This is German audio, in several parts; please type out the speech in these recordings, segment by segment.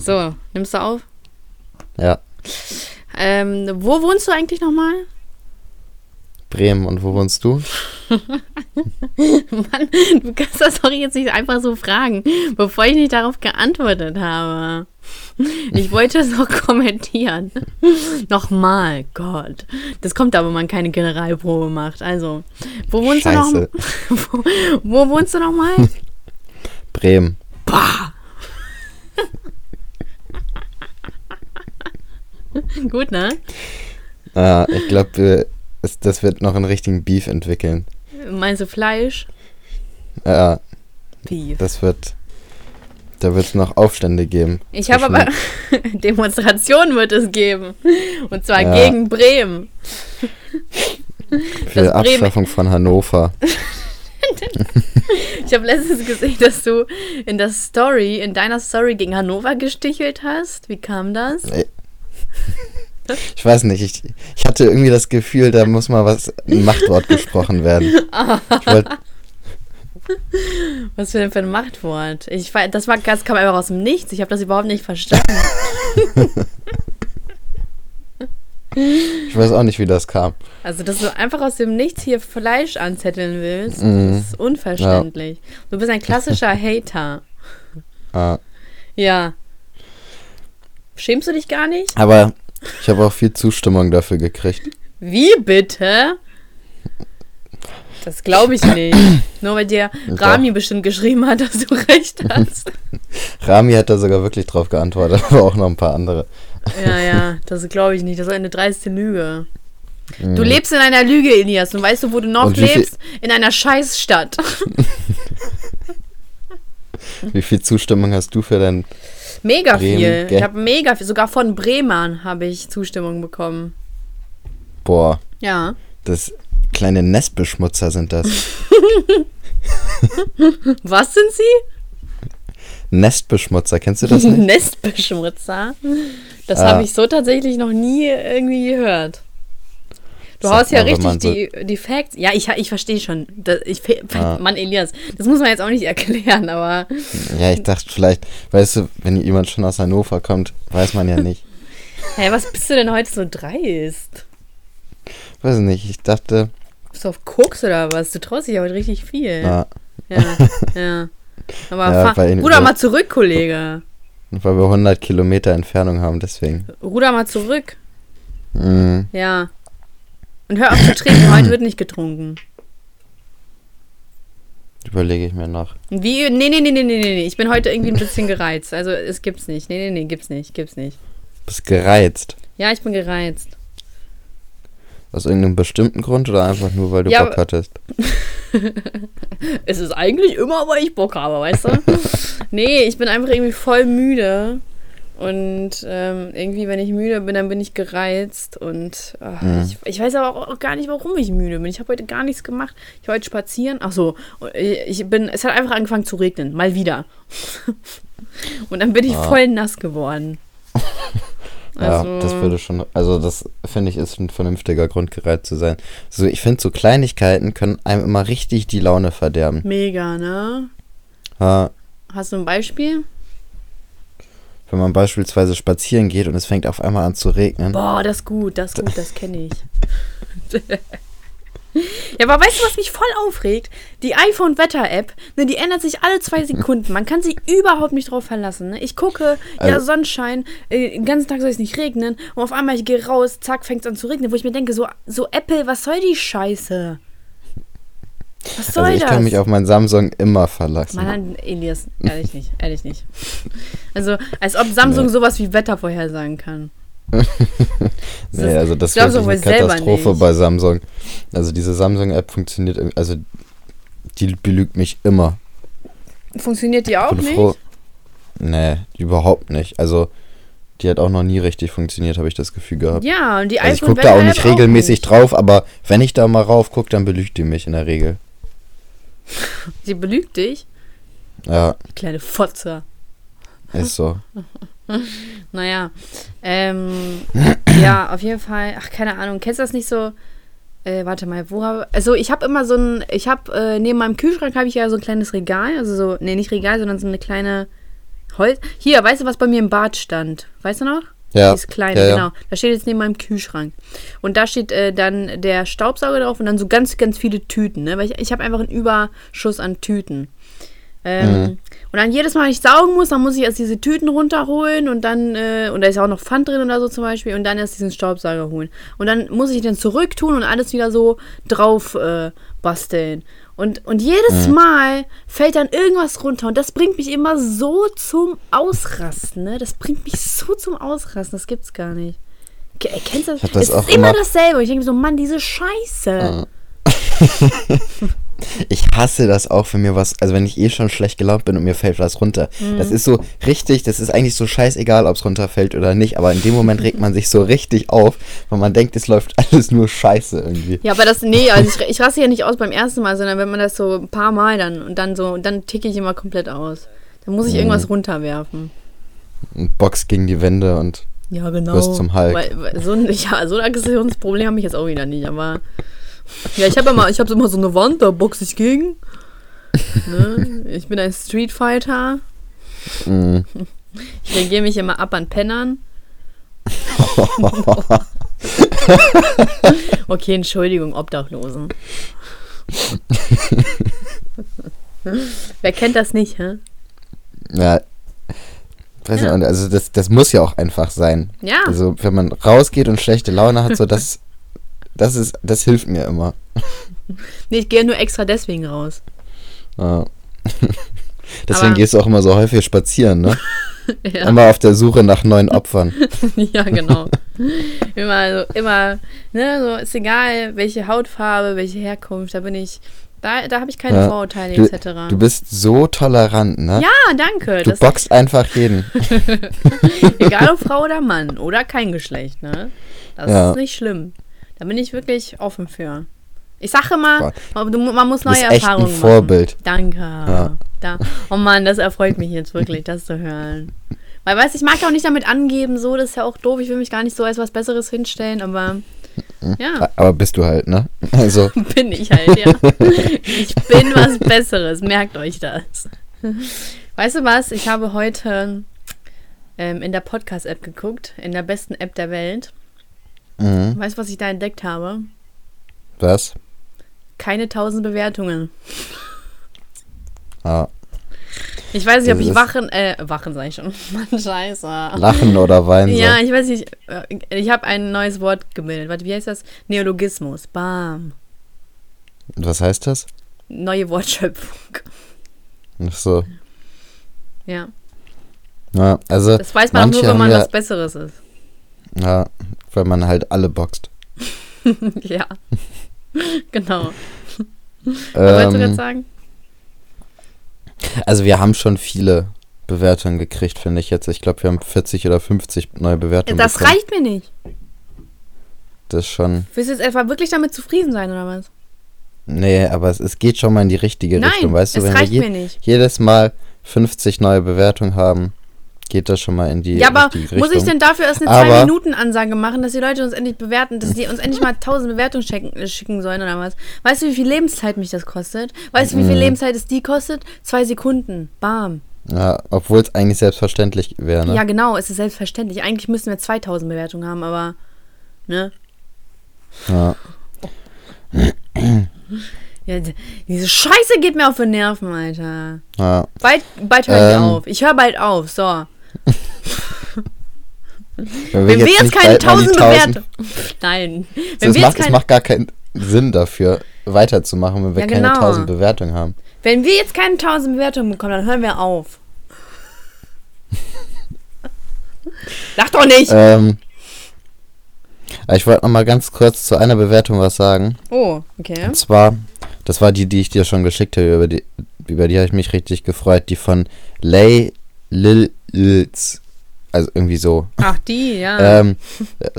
So, nimmst du auf? Ja. Ähm, wo wohnst du eigentlich nochmal? Bremen. Und wo wohnst du? Mann, du kannst das doch jetzt nicht einfach so fragen, bevor ich nicht darauf geantwortet habe. Ich wollte es noch kommentieren. Nochmal, Gott. Das kommt aber, wenn man keine Generalprobe macht. Also, wo wohnst Scheiße. du noch? Wo, wo wohnst du nochmal? Bremen. Bah! Gut, ne? Ah, ich glaube, das wird noch einen richtigen Beef entwickeln. Meinst du Fleisch? Ja, Beef. das wird. Da wird es noch Aufstände geben. Ich habe aber Demonstrationen wird es geben. Und zwar Ja. gegen Bremen. Für das Bremen- Abschaffung von Hannover. Ich habe letztens gesehen, dass du in der Story, in deiner Story gegen Hannover gestichelt hast. Wie kam das? Ich weiß nicht, ich, ich hatte irgendwie das Gefühl, da muss mal was, ein Machtwort gesprochen werden. Ich wollte Was für denn für ein Machtwort? Ich, das, war, das kam einfach aus dem Nichts. Ich habe das überhaupt nicht verstanden. Ich weiß auch nicht, wie das kam. Also, dass du einfach aus dem Nichts hier Fleisch anzetteln willst, das ist unverständlich. Du bist ein klassischer Hater. Ah, Ja. Schämst du dich gar nicht? aber ich habe auch viel Zustimmung dafür gekriegt. Wie bitte? Das glaube ich nicht. Nur weil dir Doch. Rami bestimmt geschrieben hat, dass du recht hast. Rami hat da sogar wirklich drauf geantwortet, aber auch noch ein paar andere. ja, ja, das glaube ich nicht. Das ist eine dreiste Lüge. Du Mhm. lebst in einer Lüge, Elias. Und weißt du, wo du noch lebst? In einer Scheißstadt. Wie viel Zustimmung hast du für dein. Mega Bremen, viel. gell? Ich habe mega viel. Sogar von Bremern habe ich Zustimmung bekommen. Boah, Ja. das kleine Nestbeschmutzer sind das. Was sind sie? Nestbeschmutzer, kennst du das nicht? Nestbeschmutzer. Das Ah. habe ich so tatsächlich noch nie irgendwie gehört. Du Sagt haust ja richtig man so- die, die Facts. Ja, ich, ich verstehe schon. Das, ich, Ah. Mann, Elias, das muss man jetzt auch nicht erklären, aber Ja, ich dachte vielleicht, weißt du, wenn jemand schon aus Hannover kommt, weiß man ja nicht. hey, was bist du denn heute so dreist? Weiß nicht, ich dachte, Bist du auf Koks oder was? Du traust dich ja heute richtig viel. na, Ja, ja. Aber Ja, fahr, ruder mal zurück, Kollege. weil wir 100 Kilometer Entfernung haben, deswegen. Ruder mal zurück. Mhm. Ja. Und hör auf zu trinken. Heute wird nicht getrunken. Überlege ich mir noch. Wie? Nee, nee, nee, nee, nee, nee. Ich bin heute irgendwie ein bisschen gereizt. Also, es gibt's nicht. Nee, nee, nee, gibt's nicht. Gibt's nicht. Bist gereizt. Ja, ich bin gereizt. Aus irgendeinem bestimmten Grund oder einfach nur, weil du Ja, Bock hattest? Es ist eigentlich immer, weil ich Bock habe, weißt du? nee, ich bin einfach irgendwie voll müde. Und ähm, irgendwie, wenn ich müde bin, dann bin ich gereizt. Und ach, Mhm. ich, ich weiß aber auch gar nicht, warum ich müde bin. Ich habe heute gar nichts gemacht. Ich war heute spazieren. Ach so, ich bin, es hat einfach angefangen zu regnen. Mal wieder. Und dann bin ich Ah. voll nass geworden. Ja, Also- das würde schon, also das finde ich ist ein vernünftiger Grund, gereizt zu sein. So, ich finde, so Kleinigkeiten können einem immer richtig die Laune verderben. Mega, ne? Ja, Hast du ein Beispiel? Wenn man beispielsweise spazieren geht und es fängt auf einmal an zu regnen. Boah, das ist gut, das ist gut, das kenne ich. ja, aber weißt du, was mich voll aufregt? Die iPhone-Wetter-App, ne, die ändert sich alle zwei Sekunden. Man kann sich überhaupt nicht drauf verlassen. Ne? Ich gucke, ja, Also- Sonnenschein, äh, den ganzen Tag soll es nicht regnen. Und auf einmal, ich gehe raus, zack, fängt es an zu regnen. Wo ich mir denke, so, so Apple, was soll die Scheiße? Was soll Also ich das? kann mich auf mein Samsung immer verlassen. Mann, Elias, ehrlich nicht, ehrlich nicht. Also, als ob Samsung Nee. sowas wie Wetter vorhersagen kann. Nee, also das ist eine Katastrophe bei Samsung. Also diese Samsung-App funktioniert, also die belügt mich immer. Funktioniert die auch nicht? froh. Nee, überhaupt nicht. Also die hat auch noch nie richtig funktioniert, habe ich das Gefühl gehabt. Ja, und die also ich gucke da auch nicht regelmäßig nicht. drauf, aber wenn ich da mal rauf gucke, dann belügt die mich in der Regel. Sie belügt dich? Ja, Die kleine Fotze. ist so. Naja. Ähm, ja, auf jeden Fall. Ach, keine Ahnung. Kennst du das nicht so? Äh, warte mal, wo habe Also ich habe immer so ein, ich habe, äh, neben meinem Kühlschrank habe ich ja so ein kleines Regal, also so, nee, nicht Regal, sondern so eine kleine, Holz. Hier, weißt du, was bei mir im Bad stand? Weißt du noch? Ja. Dieses kleine, ja, ja. genau. Da steht jetzt neben meinem Kühlschrank. Und da steht äh, dann der Staubsauger drauf und dann so ganz, ganz viele Tüten. Ne? Weil ich, ich habe einfach einen Überschuss an Tüten. Ähm, Mhm. Und dann jedes Mal, wenn ich saugen muss, dann muss ich erst diese Tüten runterholen und dann, äh, und da ist auch noch Pfand drin oder so zum Beispiel, und dann erst diesen Staubsauger holen. Und dann muss ich den zurücktun und alles wieder so drauf äh, basteln. Und, und jedes Mal fällt dann irgendwas runter und das bringt mich immer so zum Ausrasten, ne? Das bringt mich so zum Ausrasten, das gibt's gar nicht. Ke- Kennst du das? Das es ist immer immer- dasselbe. Ich denke so, Mann, diese Scheiße. Ich hasse das auch, wenn mir was, also wenn ich eh schon schlecht gelaunt bin und mir fällt was runter. Mhm. Das ist so richtig, das ist eigentlich so scheißegal, ob es runterfällt oder nicht, aber in dem Moment regt man sich so richtig auf, weil man denkt, es läuft alles nur scheiße irgendwie. Ja, aber das, nee, also ich, ich raste ja nicht aus beim ersten Mal, sondern wenn man das so ein paar Mal dann und dann so, dann ticke ich immer komplett aus. Dann muss ich irgendwas runterwerfen. Und Box gegen die Wände und Ja, genau. Wirst zum Hulk. Weil, weil so, ein, ja, so ein Aggressionsproblem habe ich jetzt auch wieder nicht, aber. Ja, ich habe immer, ich habe immer so eine Wand, da boxe ich gegen. Ne? Ich bin ein Street Fighter. mm, Ich reagiere mich immer ab an Pennern. Okay, Entschuldigung, Obdachlosen. Wer kennt das nicht, hä? ja. Weiß Ja. nicht, also das, das muss ja auch einfach sein. Ja. Also wenn man rausgeht und schlechte Laune hat, so das, das ist, das hilft mir immer. Nee, ich gehe nur extra deswegen raus. Ja. Deswegen Aber- gehst du auch immer so häufig spazieren, ne? Ja, Immer auf der Suche nach neuen Opfern. ja genau. immer so, immer, ne, so ist egal, welche Hautfarbe, welche Herkunft, da bin ich, da, da habe ich keine Ja. Vorurteile Du, etc. du bist so tolerant, ne? ja, danke. Du boxt einfach jeden. egal ob Frau oder Mann oder kein Geschlecht, ne? Das Ja. ist nicht schlimm. Da bin ich wirklich offen für. Ich sage immer, man muss neue bist echt ein Erfahrungen Vorbild. machen. Danke. Da. Oh Mann, das erfreut mich jetzt wirklich, das zu hören. Weil, weißt du, ich mag auch nicht damit angeben, so, das ist ja auch doof. Ich will mich gar nicht so als was Besseres hinstellen, aber ja, Aber bist du halt, ne? Also, bin ich halt, ja. Ich bin was Besseres, merkt euch das. Weißt du was? Ich habe heute ähm, in der Podcast-App geguckt, in der besten App der Welt. Mhm. Weißt du, was ich da entdeckt habe? was? Keine 1000 Bewertungen. Ja. Ich weiß nicht, ob ich Wachen, äh, Wachen sag ich schon. Mann, scheiße. Lachen oder weinen Ja, ich weiß nicht. äh, Ich habe ein neues Wort gebildet. Warte, wie heißt das? Neologismus. Bam. Was heißt das? Neue Wortschöpfung. Ach so. Ja. Ja, also, Das weiß man nur, wenn man ja, was Besseres ist. Ja, weil man halt alle boxt. ja. genau. Was wolltest du Ähm, sagen? also, wir haben schon viele Bewertungen gekriegt, finde ich jetzt. Ich glaube, wir haben 40 oder 50 neue Bewertungen Das bekommen. reicht mir nicht. Das ist schon. Willst du jetzt etwa wirklich damit zufrieden sein, oder was? Nee, aber es, es geht schon mal in die richtige Nein, Richtung. Weißt du, wenn reicht wir mir je, nicht. jedes Mal 50 neue Bewertungen haben, geht das schon mal in die Ja, aber Richtung. muss ich denn dafür erst eine Aber- 2-Minuten-Ansage machen, dass die Leute uns endlich bewerten, dass die uns endlich mal 1000 Bewertungen schicken, äh, schicken sollen oder was? Weißt du, wie viel Lebenszeit mich das kostet? Weißt du, wie viel Mhm. Lebenszeit es die kostet? Zwei Sekunden. Bam. Ja, obwohl es eigentlich selbstverständlich wäre, ne? Ja, genau, es ist selbstverständlich. Eigentlich müssten wir 2000 Bewertungen haben, aber, ne? Ja. Ja, diese Scheiße geht mir auf den Nerven, Alter. ja. Bald, bald höre ich Ähm. auf. Ich höre bald auf, so. Wenn Wenn wir jetzt nicht keine 1000 Bewertungen. Nein. Wenn Es wir, macht, jetzt es keine, macht gar keinen Sinn dafür, weiterzumachen, wenn wir Ja, keine genau. 1000 Bewertungen haben. wenn wir jetzt keine 1000 Bewertungen bekommen, dann hören wir auf. Lach doch nicht! Ähm, aber ich wollte noch mal ganz kurz zu einer Bewertung was sagen. oh, okay. Und zwar, das war die, die ich dir schon geschickt habe, über die, über die habe ich mich richtig gefreut, die von Lay Lil Lils. Also irgendwie so. Ach, die, ja. Ähm,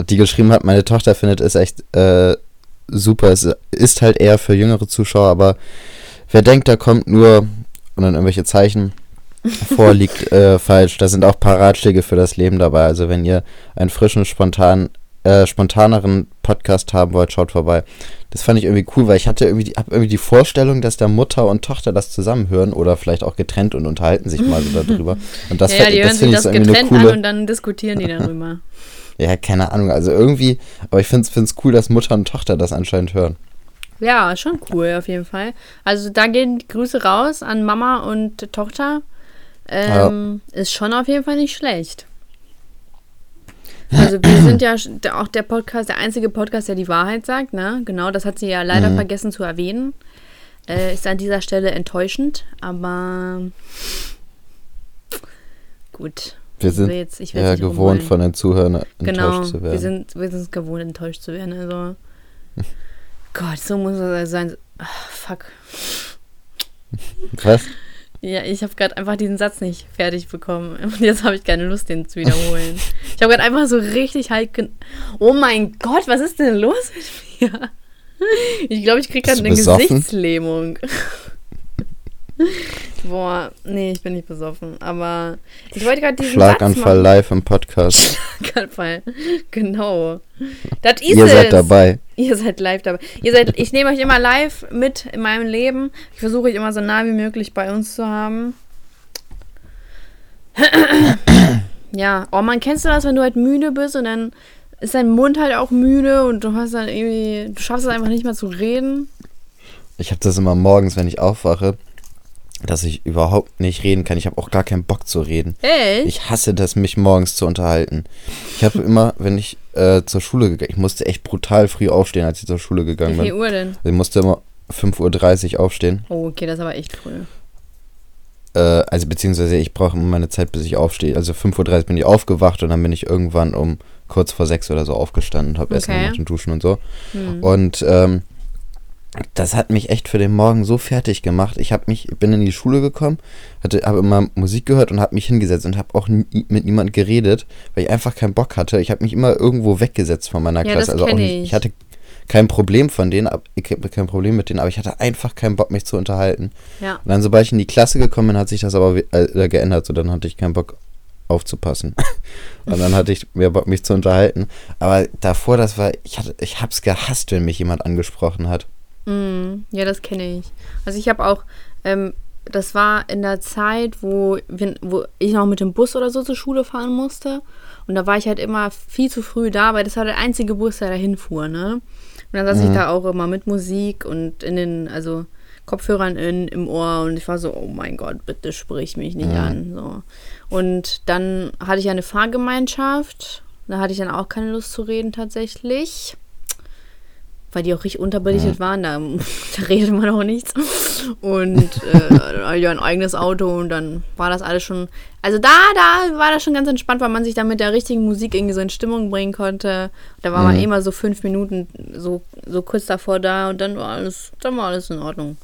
die geschrieben hat, meine Tochter findet es echt äh, super. Es ist halt eher für jüngere Zuschauer, aber wer denkt, da kommt nur und dann irgendwelche Zeichen vor, liegt äh, falsch. Da sind auch ein paar Ratschläge für das Leben dabei. Also wenn ihr einen frischen, spontanen äh, spontaneren Podcast haben wollt, schaut vorbei. Das fand ich irgendwie cool, weil ich hatte irgendwie die, irgendwie die Vorstellung, dass da Mutter und Tochter das zusammenhören oder vielleicht auch getrennt und unterhalten sich mal so darüber. Und das, ja, ja, die hören das sich finde ich das so getrennt an coole. und dann diskutieren die darüber. Ja, keine Ahnung. Also irgendwie, aber ich finde es cool, dass Mutter und Tochter das anscheinend hören. Ja, schon cool auf jeden Fall. Also da gehen die Grüße raus an Mama und Tochter. Ähm, Ist schon auf jeden Fall nicht schlecht. Also wir sind ja auch der Podcast, der einzige Podcast, der die Wahrheit sagt, ne? Genau, das hat sie ja leider Mhm. vergessen zu erwähnen. Äh, ist an dieser Stelle enttäuschend, aber gut. Wir will sind jetzt, ja gewohnt rumheulen. von den Zuhörern Genau, enttäuscht zu werden. wir sind, wir sind es gewohnt, enttäuscht zu werden. Also, Gott, so muss es sein. Ach, fuck. Was? Ja, ich habe gerade einfach diesen Satz nicht fertig bekommen. Und jetzt habe ich keine Lust, den zu wiederholen. ich habe gerade einfach so richtig halt. gen- Oh mein Gott, was ist denn los mit mir? Ich glaube, ich kriege gerade eine besoffen? Gesichtslähmung. Boah, nee, ich bin nicht besoffen. Aber ich wollte gerade diesen Schlaganfall live im Podcast. Schlaganfall. Genau. Das ist Ihr es. seid dabei. Ihr seid live dabei. Ihr seid, ich nehme euch immer live mit in meinem Leben. Ich versuche euch immer so nah wie möglich bei uns zu haben. ja, oh man, kennst du das, wenn du halt müde bist und dann ist dein Mund halt auch müde und du hast dann irgendwie, du schaffst es einfach nicht mehr zu reden. Ich habe das immer morgens, wenn ich aufwache, dass ich überhaupt nicht reden kann. Ich habe auch gar keinen Bock zu reden. Echt? Ich hasse das, mich morgens zu unterhalten. Ich habe immer, wenn ich äh, zur Schule gegangen ich musste echt brutal früh aufstehen, als ich zur Schule Wie gegangen viel bin. Uhr denn? Ich musste immer 5.30 Uhr aufstehen. Oh, okay, das ist aber echt früh. Äh, also beziehungsweise ich brauche immer meine Zeit, bis ich aufstehe. Also 5.30 Uhr bin ich aufgewacht und dann bin ich irgendwann um kurz vor sechs oder so aufgestanden und habe Essen Okay. gemacht und duschen und so. Hm. Und ähm, das hat mich echt für den Morgen so fertig gemacht. Ich habe mich, bin in die Schule gekommen, hatte, habe immer Musik gehört und habe mich hingesetzt und habe auch nie, mit niemand geredet, weil ich einfach keinen Bock hatte. Ich habe mich immer irgendwo weggesetzt von meiner Ja, Klasse. also auch nicht, ich. ich hatte kein Problem von denen, ich habe kein Problem mit denen, aber ich hatte einfach keinen Bock, mich zu unterhalten. Ja. Und dann, sobald ich in die Klasse gekommen bin, hat sich das aber äh, geändert. So, dann hatte ich keinen Bock aufzupassen. und dann hatte ich mehr Bock, mich zu unterhalten. Aber davor, das war, ich hatte, ich hab's gehasst, wenn mich jemand angesprochen hat. Mm, ja, das kenne ich. Also ich habe auch, ähm, das war in der Zeit, wo, wir, wo ich noch mit dem Bus oder so zur Schule fahren musste. Und da war ich halt immer viel zu früh da, weil das war der einzige Bus, der dahin fuhr, ne? Und dann saß ich Mhm. da auch immer mit Musik und in den, also Kopfhörern in, im Ohr und ich war so, oh mein Gott, bitte sprich mich nicht Mhm. an. So. Und dann hatte ich eine Fahrgemeinschaft. Da hatte ich dann auch keine Lust zu reden tatsächlich weil die auch richtig unterbelichtet waren, da, da redet man auch nichts. Und äh, ich ein eigenes Auto und dann war das alles schon. Also da, da war das schon ganz entspannt, weil man sich dann mit der richtigen Musik irgendwie so in Stimmung bringen konnte. Da war man Mhm. eh mal so fünf Minuten so, so kurz davor da und dann war alles, dann war alles in Ordnung.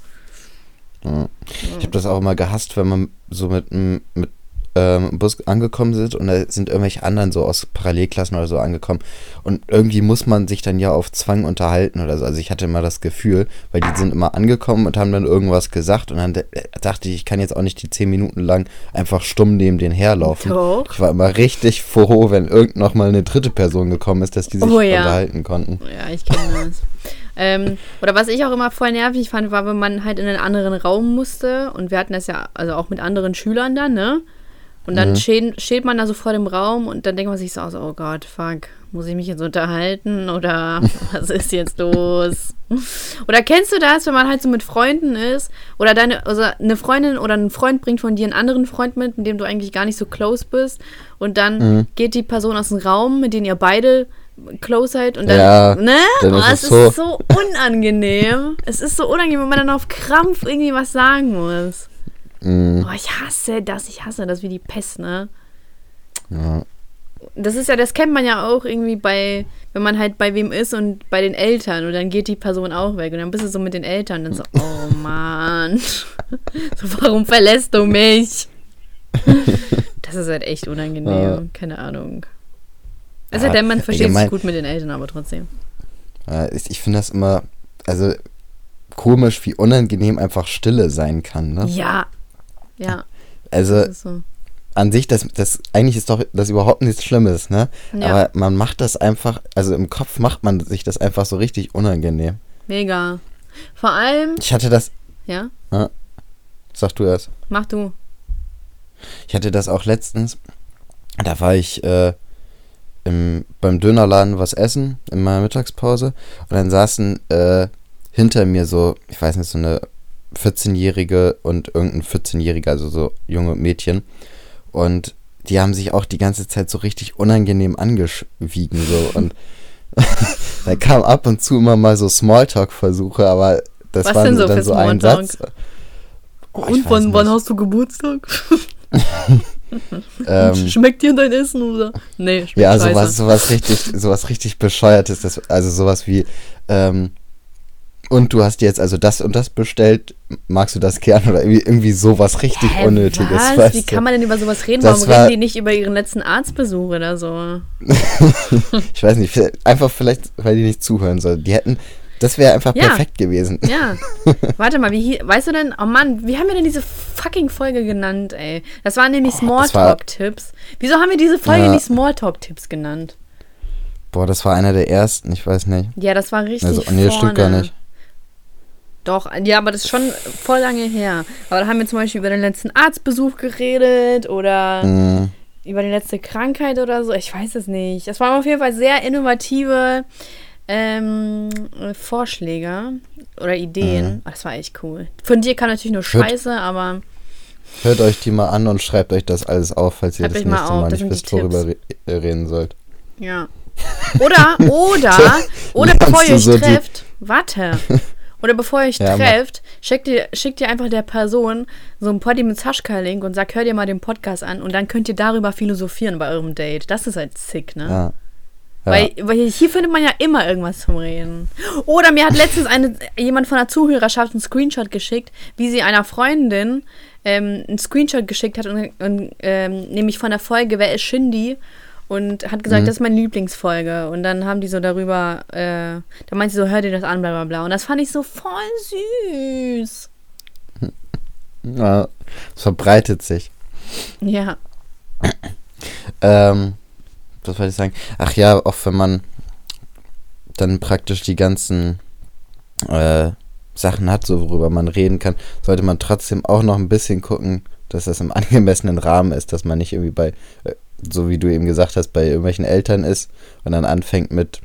Ja. Ich habe das auch immer gehasst, wenn man so mit einem mit, ähm, Bus angekommen sind und da sind irgendwelche anderen so aus Parallelklassen oder so angekommen und irgendwie muss man sich dann ja auf Zwang unterhalten oder so. Also ich hatte immer das Gefühl, weil die sind immer angekommen und haben dann irgendwas gesagt und dann äh, dachte ich, ich kann jetzt auch nicht die zehn Minuten lang einfach stumm neben den herlaufen. Doch. Ich war immer richtig froh, wenn irgend noch mal eine dritte Person gekommen ist, dass die sich Oh ja. unterhalten konnten. Ja, ich kenne das. ähm, oder was ich auch immer voll nervig fand, war, wenn man halt in einen anderen Raum musste und wir hatten das ja, also auch mit anderen Schülern dann, ne? Und dann Mhm. steht, steht man da so vor dem Raum und dann denkt man sich so aus, oh Gott, fuck, muss ich mich jetzt unterhalten oder was ist jetzt los? Oder kennst du das, wenn man halt so mit Freunden ist oder deine, also eine Freundin oder ein Freund bringt von dir einen anderen Freund mit, mit dem du eigentlich gar nicht so close bist und dann Mhm. geht die Person aus dem Raum, mit denen ihr beide close seid und dann, Ja, ne? dann oh, ist es es ist so unangenehm. es ist so unangenehm, wenn man dann auf Krampf irgendwie was sagen muss. Mhm. Oh, ich hasse das, ich hasse das wie die Pest, ne? Ja. Das ist ja, das kennt man ja auch irgendwie bei, wenn man halt bei wem ist und bei den Eltern und dann geht die Person auch weg und dann bist du so mit den Eltern und dann so, oh Mann, so, warum verlässt du mich? Das ist halt echt unangenehm, Ja. keine Ahnung. Also Ja, denn man versteht sich gut mit den Eltern, aber trotzdem. Ich finde das immer, also komisch, wie unangenehm einfach Stille sein kann. Ne? Ja, ja, Also so. an sich, das, das eigentlich ist doch das überhaupt nichts Schlimmes, ne? Ja. Aber man macht das einfach, also im Kopf macht man sich das einfach so richtig unangenehm. Mega. Vor allem, Ich hatte das, ja, sag du erst. mach du. Ich hatte das auch letztens. Da war ich äh, im, beim Dönerladen was essen in meiner Mittagspause und dann saßen äh, hinter mir so, ich weiß nicht, so eine 14-Jährige und irgendein 14-Jähriger, also so junge Mädchen. Und die haben sich auch die ganze Zeit so richtig unangenehm angeschwiegen. So. Und da kam ab und zu immer mal so Smalltalk-Versuche, aber das Was waren denn so dann so ein? Satz. Oh, ich weiß nicht. hast du Geburtstag? Ähm, Schmeckt dir dein Essen oder? Nee, schmeckt Ja, scheiße. sowas, sowas richtig, sowas richtig bescheuertes, das, also sowas wie, ähm, und du hast jetzt also das und das bestellt, magst du das gern oder irgendwie, irgendwie sowas richtig Hä, Unnötiges, was? weißt Wie du? kann man denn über sowas reden? Das Warum war- reden die nicht über ihren letzten Arztbesuch oder so? Ich weiß nicht, einfach vielleicht, weil die nicht zuhören sollen. Die hätten, das wäre einfach Ja. perfekt gewesen. Ja. Warte mal, wie weißt du denn, oh Mann, wie haben wir denn diese fucking Folge genannt, ey? Das waren nämlich Oh, Smalltalk-Tipps. Wieso haben wir diese Folge Ja. nicht Smalltalk-Tipps genannt? Boah, das war einer der ersten, ich weiß nicht. Ja, das war richtig Also, nee, das stimmt gar nicht. Doch, ja, aber das ist schon voll lange her. Aber da haben wir zum Beispiel über den letzten Arztbesuch geredet oder Mhm. über die letzte Krankheit oder so. Ich weiß es nicht. Das waren auf jeden Fall sehr innovative ähm, äh, Vorschläge oder Ideen. Mhm. Das war echt cool. Von dir kam natürlich nur Hört- Scheiße, aber Hört euch die mal an und schreibt euch das alles auf, falls ihr das euch mal nächste auf, Mal nicht wisst, worüber re äh, reden sollt. ja. Oder, oder, oder bevor ihr euch so trefft, warte. Oder bevor ihr euch Ja, trefft, schickt ihr, schickt ihr einfach der Person so ein Poddy mit Saschka-Link und sagt, hört ihr mal den Podcast an und dann könnt ihr darüber philosophieren bei eurem Date. Das ist halt sick, ne? Ja. Ja. Weil, weil hier findet man ja immer irgendwas zum Reden. Oder mir hat letztens eine, jemand von der Zuhörerschaft einen Screenshot geschickt, wie sie einer Freundin ähm, einen Screenshot geschickt hat, und, und, ähm, nämlich von der Folge Wer ist Shindy? Und hat gesagt, Mhm. das ist meine Lieblingsfolge. Und dann haben die so darüber, äh, da meinte sie so, hör dir das an, bla bla bla. Und das fand ich so voll süß. ja, es verbreitet sich. Ja. Ähm, was wollte ich sagen? Ach ja, auch wenn man dann praktisch die ganzen äh, Sachen hat, so worüber man reden kann, sollte man trotzdem auch noch ein bisschen gucken, dass das im angemessenen Rahmen ist, dass man nicht irgendwie bei, äh, so wie du eben gesagt hast, bei irgendwelchen Eltern ist und dann anfängt mit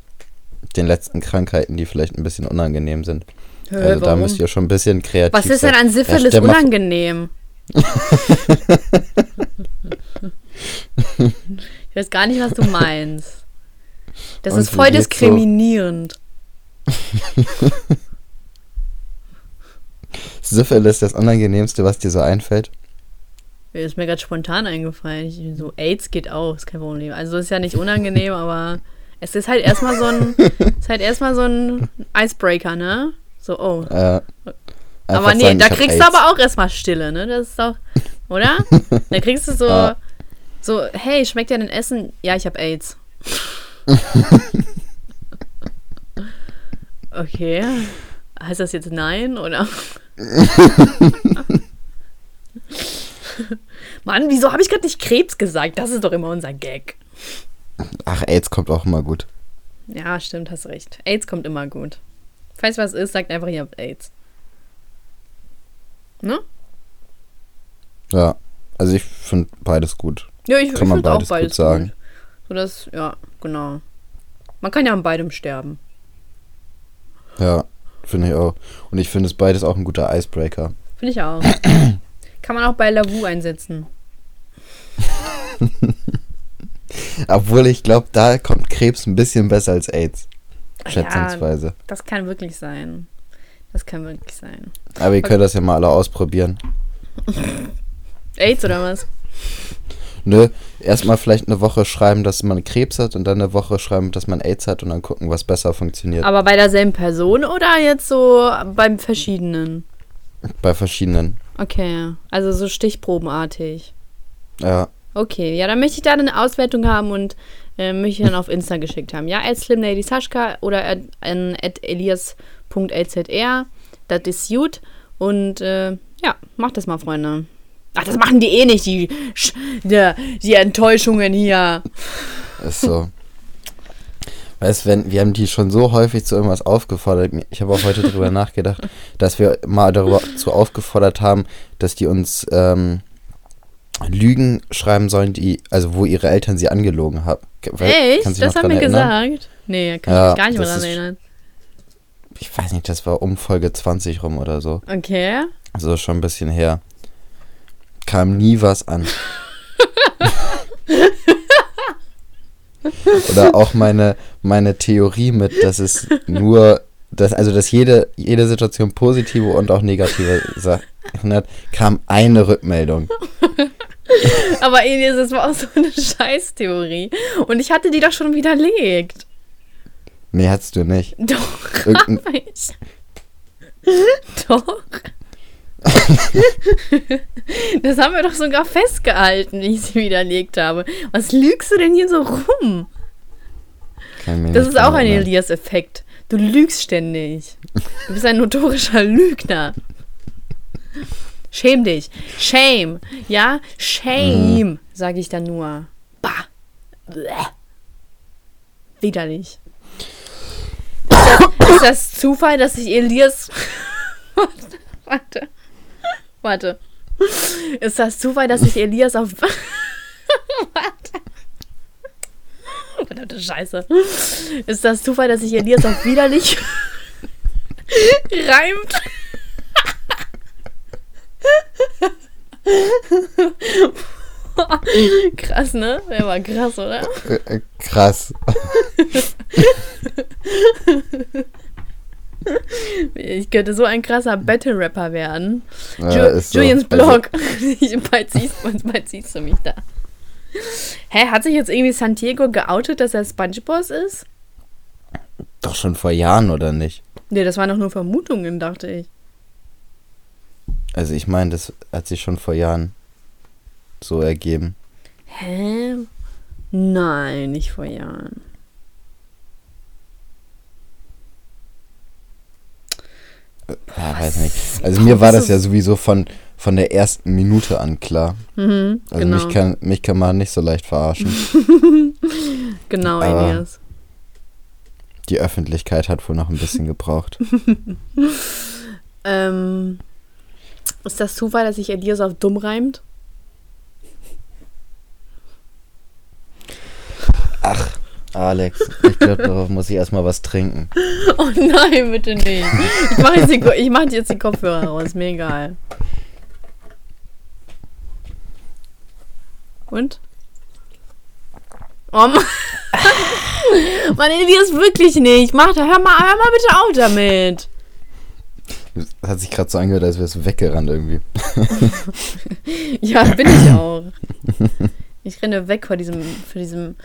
den letzten Krankheiten, die vielleicht ein bisschen unangenehm sind. Hä, Also da warum? müsst ihr schon ein bisschen kreativ Was ist sein. denn an Syphilis mal- unangenehm? ich weiß gar nicht, was du meinst. Das Und ist voll geht's so? diskriminierend. Syphilis das Unangenehmste, was dir so einfällt? Mir ist mir gerade spontan eingefallen. Ich, so, AIDS geht auch, ist kein Problem. Also ist ja nicht unangenehm, aber es ist halt erstmal so ein, ist halt erstmal so ein Icebreaker, ne? So, oh. Äh, aber nee, sagen, da kriegst du aber auch erstmal Stille, ne? Das ist doch, oder? Da kriegst du so, Ja. so, hey, schmeckt dir dein Essen? Ja, ich hab AIDS. okay. Heißt das jetzt nein, oder? Mann, wieso habe ich gerade nicht Krebs gesagt? Das ist doch immer unser Gag. Ach, AIDS kommt auch immer gut. Ja, stimmt, hast recht. AIDS kommt immer gut. Falls was ist, sagt einfach, ihr habt AIDS. Ne? Ja, also ich finde beides gut. Ja, ich, ich finde auch beides gut sagen. gut. So das, ja, genau. Man kann ja an beidem sterben. Ja, finde ich auch. Und ich finde es beides auch ein guter Icebreaker. Finde ich auch. kann man auch bei Lavu einsetzen. Obwohl ich glaube, da kommt Krebs ein bisschen besser als AIDS. Ja. Schätzungsweise. Das kann wirklich sein. Das kann wirklich sein. Aber ihr könnt das ja mal alle ausprobieren. AIDS oder was? Nö, erstmal vielleicht eine Woche schreiben, dass man Krebs hat und dann eine Woche schreiben, dass man AIDS hat und dann gucken, was besser funktioniert. Aber bei derselben Person oder jetzt so beim verschiedenen? Bei verschiedenen. Okay, also so stichprobenartig. Ja, Okay, ja, dann möchte ich da eine Auswertung haben und äh, möchte ich dann auf Insta geschickt haben. Ja, at slimlady Saschka oder at, an at elias.lzr. Das ist gut. Und äh, ja, macht das mal, Freunde. Ach, das machen die eh nicht, die, die, die Enttäuschungen hier. Ist so. Weißt wenn, wir haben die schon so häufig zu irgendwas aufgefordert. Ich habe auch heute darüber nachgedacht, dass wir mal darüber zu aufgefordert haben, dass die uns ähm, Lügen schreiben sollen, die, also wo ihre Eltern sie angelogen haben. Echt? Du Das haben wir erinnern? gesagt? Nee, kann Ja, ich mich gar nicht mehr ist- erinnern. Ich weiß nicht, das war um Folge 20 rum oder so. Okay. Also schon ein bisschen her. Kam nie was an. Oder auch meine, meine Theorie mit, dass es nur, dass, also dass jede, jede Situation positive und auch negative Sachen hat, kam eine Rückmeldung. Aber Elias, das war auch so eine Scheißtheorie. Und ich hatte die doch schon widerlegt. Nee, hattest du nicht. Doch, Irgendein- hab ich. Doch. das haben wir doch sogar festgehalten, wie ich sie widerlegt habe. Was lügst du denn hier so rum? Das ist auch ein. Elias-Effekt. Du lügst ständig. Du bist ein notorischer Lügner. Schäm dich. Shame. Ja? Shame, sage ich dann nur. Bah. Bleh. Widerlich. Ist das, ist das Zufall, dass sich Elias. warte, warte. Ist das Zufall, dass sich Elias auf. warte. Verdammte Scheiße. Ist das Zufall, dass sich Elias auf widerlich reimt? krass, ne? Der war krass, oder? Äh, äh, Krass. Ich könnte so ein krasser Battle-Rapper werden. Ja, Ju ist so. Julians Also, Blog. bald, siehst, bald siehst du mich da. Hä, hat sich jetzt irgendwie Santiago geoutet, dass er Spongeboss ist? doch schon vor Jahren, oder nicht? Nee, das waren doch nur Vermutungen, dachte ich. Also ich meine, das hat sich schon vor Jahren so ergeben. Hä? Nein, nicht vor Jahren. Ja, weiß nicht. Also mir war das ja sowieso von, von der ersten Minute an klar. Mhm, Also genau. mich, kann, mich kann man nicht so leicht verarschen. genau, Aber- Elias. Die Öffentlichkeit hat wohl noch ein bisschen gebraucht. Ähm, ist das Zufall, dass sich Elias auf dumm reimt? Alex, ich glaube, darauf muss ich erstmal was trinken. Oh nein, bitte nicht. Ich mache jetzt, die Ko- ich mach jetzt die Kopfhörer raus, mir egal. Und? Oh Mann. Mann, Elias, wirklich nicht. Mach da, hör mal, hör mal bitte auf damit. Das hat sich gerade so angehört, als wärst du weggerannt irgendwie. Ja, bin ich auch. Ich renne weg vor diesem, vor diesem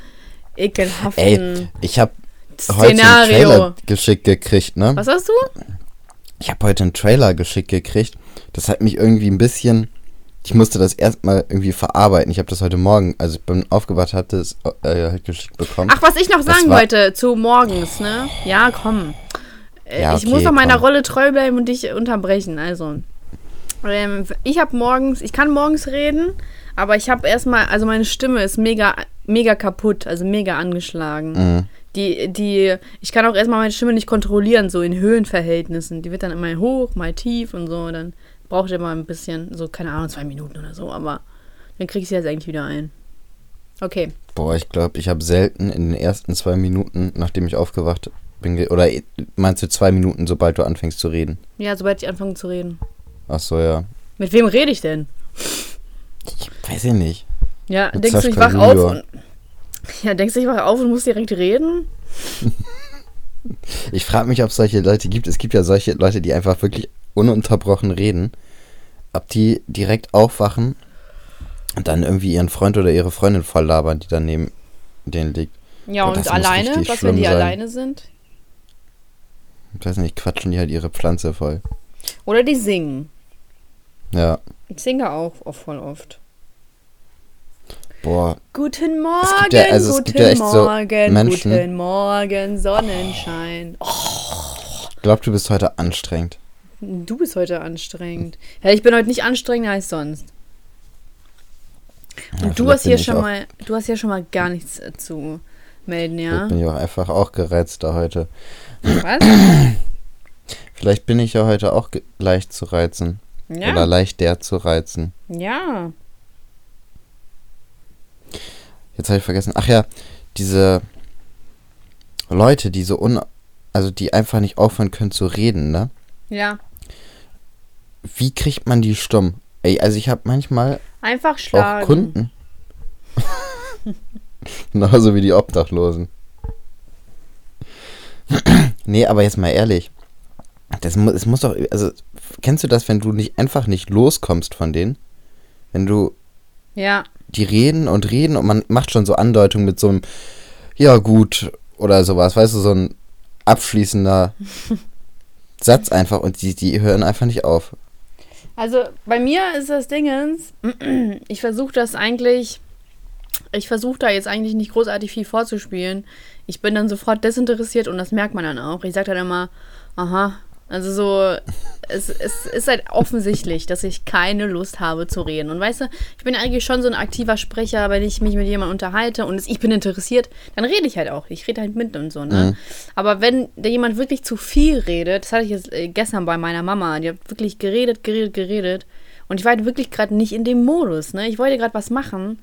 ekelhaften Ey, ich habe heute einen Szenario. Trailer geschickt gekriegt, ne? Was hast du? Ich habe heute einen Trailer geschickt gekriegt. Das hat mich irgendwie ein bisschen. Ich musste das erstmal irgendwie verarbeiten. Ich habe das heute Morgen, also ich bin aufgewacht, hatte es äh, halt geschickt bekommen. Ach, was ich noch sagen war- wollte zu morgens, ne? Ja, komm. Äh, Ja, ich okay, muss noch meiner komm. Rolle treu bleiben und dich unterbrechen. Also, ähm, ich habe morgens, ich kann morgens reden, aber ich habe erstmal, also meine Stimme ist mega, mega kaputt, also mega angeschlagen. Mhm. Die, die, ich kann auch erstmal meine Stimme nicht kontrollieren, so in Höhenverhältnissen. Die wird dann immer hoch, mal tief und so. Dann braucht ihr mal ein bisschen, so, keine Ahnung, zwei Minuten oder so, aber dann krieg ich sie jetzt eigentlich wieder ein. Okay. Boah, ich glaube, ich habe selten in den ersten zwei Minuten, nachdem ich aufgewacht bin, oder äh, meinst du zwei Minuten, sobald du anfängst zu reden? Ja, sobald ich anfange zu reden. Ach so, ja. Mit wem rede ich denn? Ich weiß ich nicht. Ja, Mit denkst du, ich wach auf und. Ja, denkst du, ich wach auf und muss direkt reden? Ich frage mich, ob es solche Leute gibt. Es gibt ja solche Leute, die einfach wirklich ununterbrochen reden. Ob die direkt aufwachen und dann irgendwie ihren Freund oder ihre Freundin voll labern, die dann neben denen liegt. Ja, Oh, und alleine? Was, wenn die sein. alleine sind? Ich weiß nicht, quatschen die halt ihre Pflanze voll. Oder die singen. Ja, Ich singe auch oft, voll oft. boah. Guten Morgen, gibt ja- also es gibt ja echt so Morgen, Menschen- guten Morgen, Sonnenschein. Oh, Ich glaube, du bist heute anstrengend. du bist heute anstrengend. Ja, ich bin heute nicht anstrengender als sonst. Und ja, du hast hier schon mal, du hast hier schon mal gar nichts zu melden, ja? Ich bin ja auch einfach auch gereizt da heute. Was? Vielleicht bin ich ja heute auch leicht zu reizen. Ja. Oder leicht der zu reizen. Ja. Jetzt habe ich vergessen. Ach ja, diese Leute, die so un. Also die einfach nicht aufhören können zu reden, ne? Ja. Wie kriegt man die stumm? Ey, also ich habe manchmal. Einfach schlagen. Auch Kunden. Genauso wie die Obdachlosen. nee, aber jetzt mal ehrlich. Das muss, es muss doch, also, kennst du das, wenn du nicht einfach nicht loskommst von denen? Wenn du. Ja. Die reden und reden und man macht schon so Andeutungen mit so einem, ja gut, oder sowas, weißt du, so ein abschließender Satz einfach und die, die hören einfach nicht auf. Also bei mir ist das Dingens, ich versuche das eigentlich ich versuche da jetzt eigentlich nicht großartig viel vorzuspielen. Ich bin dann sofort desinteressiert und das merkt man dann auch. Ich sage dann immer, aha, also so, es, es ist halt offensichtlich, dass ich keine Lust habe zu reden. Und weißt du, ich bin eigentlich schon so ein aktiver Sprecher, wenn ich mich mit jemandem unterhalte und ich bin interessiert, dann rede ich halt auch. Ich rede halt mit und so, ne? Mhm. Aber wenn da jemand wirklich zu viel redet, das hatte ich jetzt äh, gestern bei meiner Mama, die hat wirklich geredet, geredet, geredet. Und ich war halt wirklich gerade nicht in dem Modus, ne? Ich wollte gerade was machen.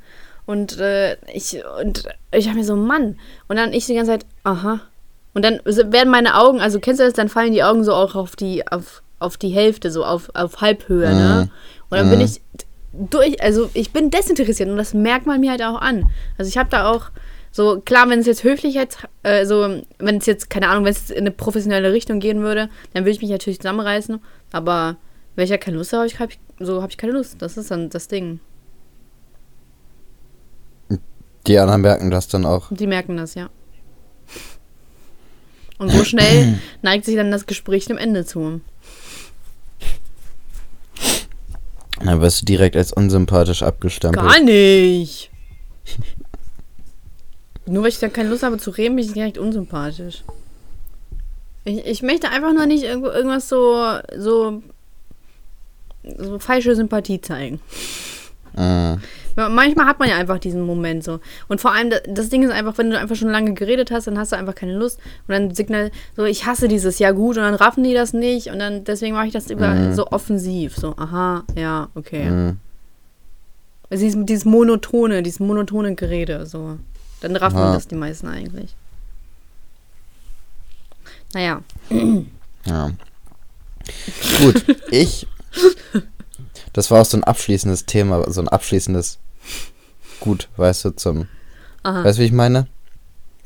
Und äh, ich, und ich habe mir so, Mann. Und dann ich die ganze Zeit, aha. Und dann werden meine Augen, also kennst du das, dann fallen die Augen so auch auf die, auf, auf die Hälfte, so auf, auf Halbhöhe, ne? mhm. ne? Und dann mhm. bin ich durch, also ich bin desinteressiert und das merkt man mir halt auch an. Also ich habe da auch so, klar, wenn es jetzt Höflichkeit, äh, so, wenn es jetzt, keine Ahnung, wenn es in eine professionelle Richtung gehen würde, dann würde ich mich natürlich zusammenreißen. Aber wenn ich ja keine Lust habe, hab ich, so habe ich keine Lust. Das ist dann das Ding. Die anderen merken das dann auch. Die merken das, ja. Und so schnell neigt sich dann das Gespräch dem Ende zu. Dann wirst du direkt als unsympathisch abgestempelt. Gar nicht. nur weil ich dann keine Lust habe zu reden, bin ich direkt unsympathisch. Ich, ich möchte einfach nur nicht irgendwas so, so, so falsche Sympathie zeigen. Mhm. Manchmal hat man ja einfach diesen Moment so. Und vor allem, das Ding ist einfach, wenn du einfach schon lange geredet hast, dann hast du einfach keine Lust. Und dann signal so, ich hasse dieses, ja gut, und dann raffen die das nicht. Und dann, deswegen mache ich das über mhm. so offensiv. So, aha, ja, okay. Mhm. Also dieses, dieses monotone, dieses monotone Gerede, so. Dann raffen ja. das die meisten eigentlich. Naja. Ja. Gut, ich das war auch so ein abschließendes Thema, so ein abschließendes Gut, weißt du, zum. Aha. Weißt du, wie ich meine?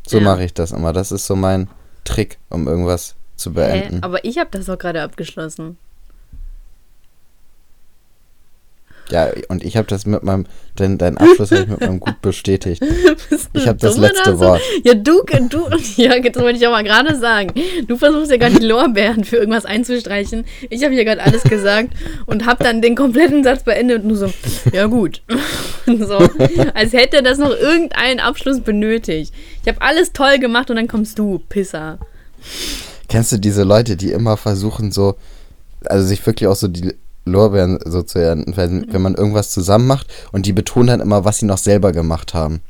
So ja. mache ich das immer. Das ist so mein Trick, um irgendwas zu beenden. Hä? Aber ich habe das auch gerade abgeschlossen. Ja, und ich habe das mit meinem, denn deinen Abschluss habe ich mit meinem Gut bestätigt. ich habe das letzte so? Wort. Ja, du, du, ja, das wollte ich auch mal gerade sagen. Du versuchst ja gerade die Lorbeeren für irgendwas einzustreichen. Ich habe hier gerade alles gesagt und habe dann den kompletten Satz beendet und nur so, ja gut. so, als hätte das noch irgendeinen Abschluss benötigt. Ich habe alles toll gemacht und dann kommst du, Pisser. Kennst du diese Leute, die immer versuchen so, also sich wirklich auch so die Lorbeeren so zu ernten, wenn, wenn man irgendwas zusammen macht und die betonen dann immer, was sie noch selber gemacht haben.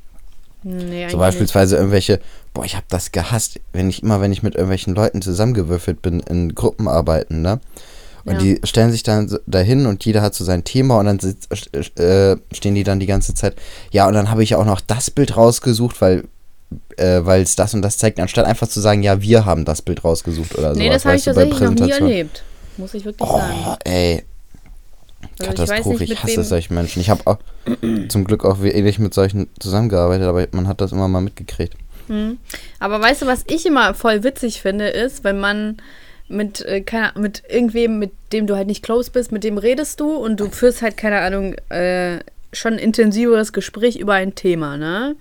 Nee, so beispielsweise nicht. irgendwelche, boah, ich habe das gehasst, wenn ich immer, wenn ich mit irgendwelchen Leuten zusammengewürfelt bin in Gruppenarbeiten, ne? Und ja. die stellen sich dann dahin und jeder hat so sein Thema und dann sitzt, äh, stehen die dann die ganze Zeit, ja, und dann habe ich ja auch noch das Bild rausgesucht, weil äh, weil es das und das zeigt, anstatt einfach zu sagen, ja, wir haben das Bild rausgesucht oder so. Nee, das habe ich tatsächlich noch nie erlebt. Muss ich wirklich oh, sagen. Ey, also Katastrophe, ich, ich hasse solche Menschen. Ich habe auch zum Glück auch wenig mit solchen zusammengearbeitet, aber man hat das immer mal mitgekriegt. Hm. Aber weißt du, was ich immer voll witzig finde, ist, wenn man mit, äh, keine, mit irgendwem, mit dem du halt nicht close bist, mit dem redest du und du führst halt, keine Ahnung, äh, schon ein intensiveres Gespräch über ein Thema, ne?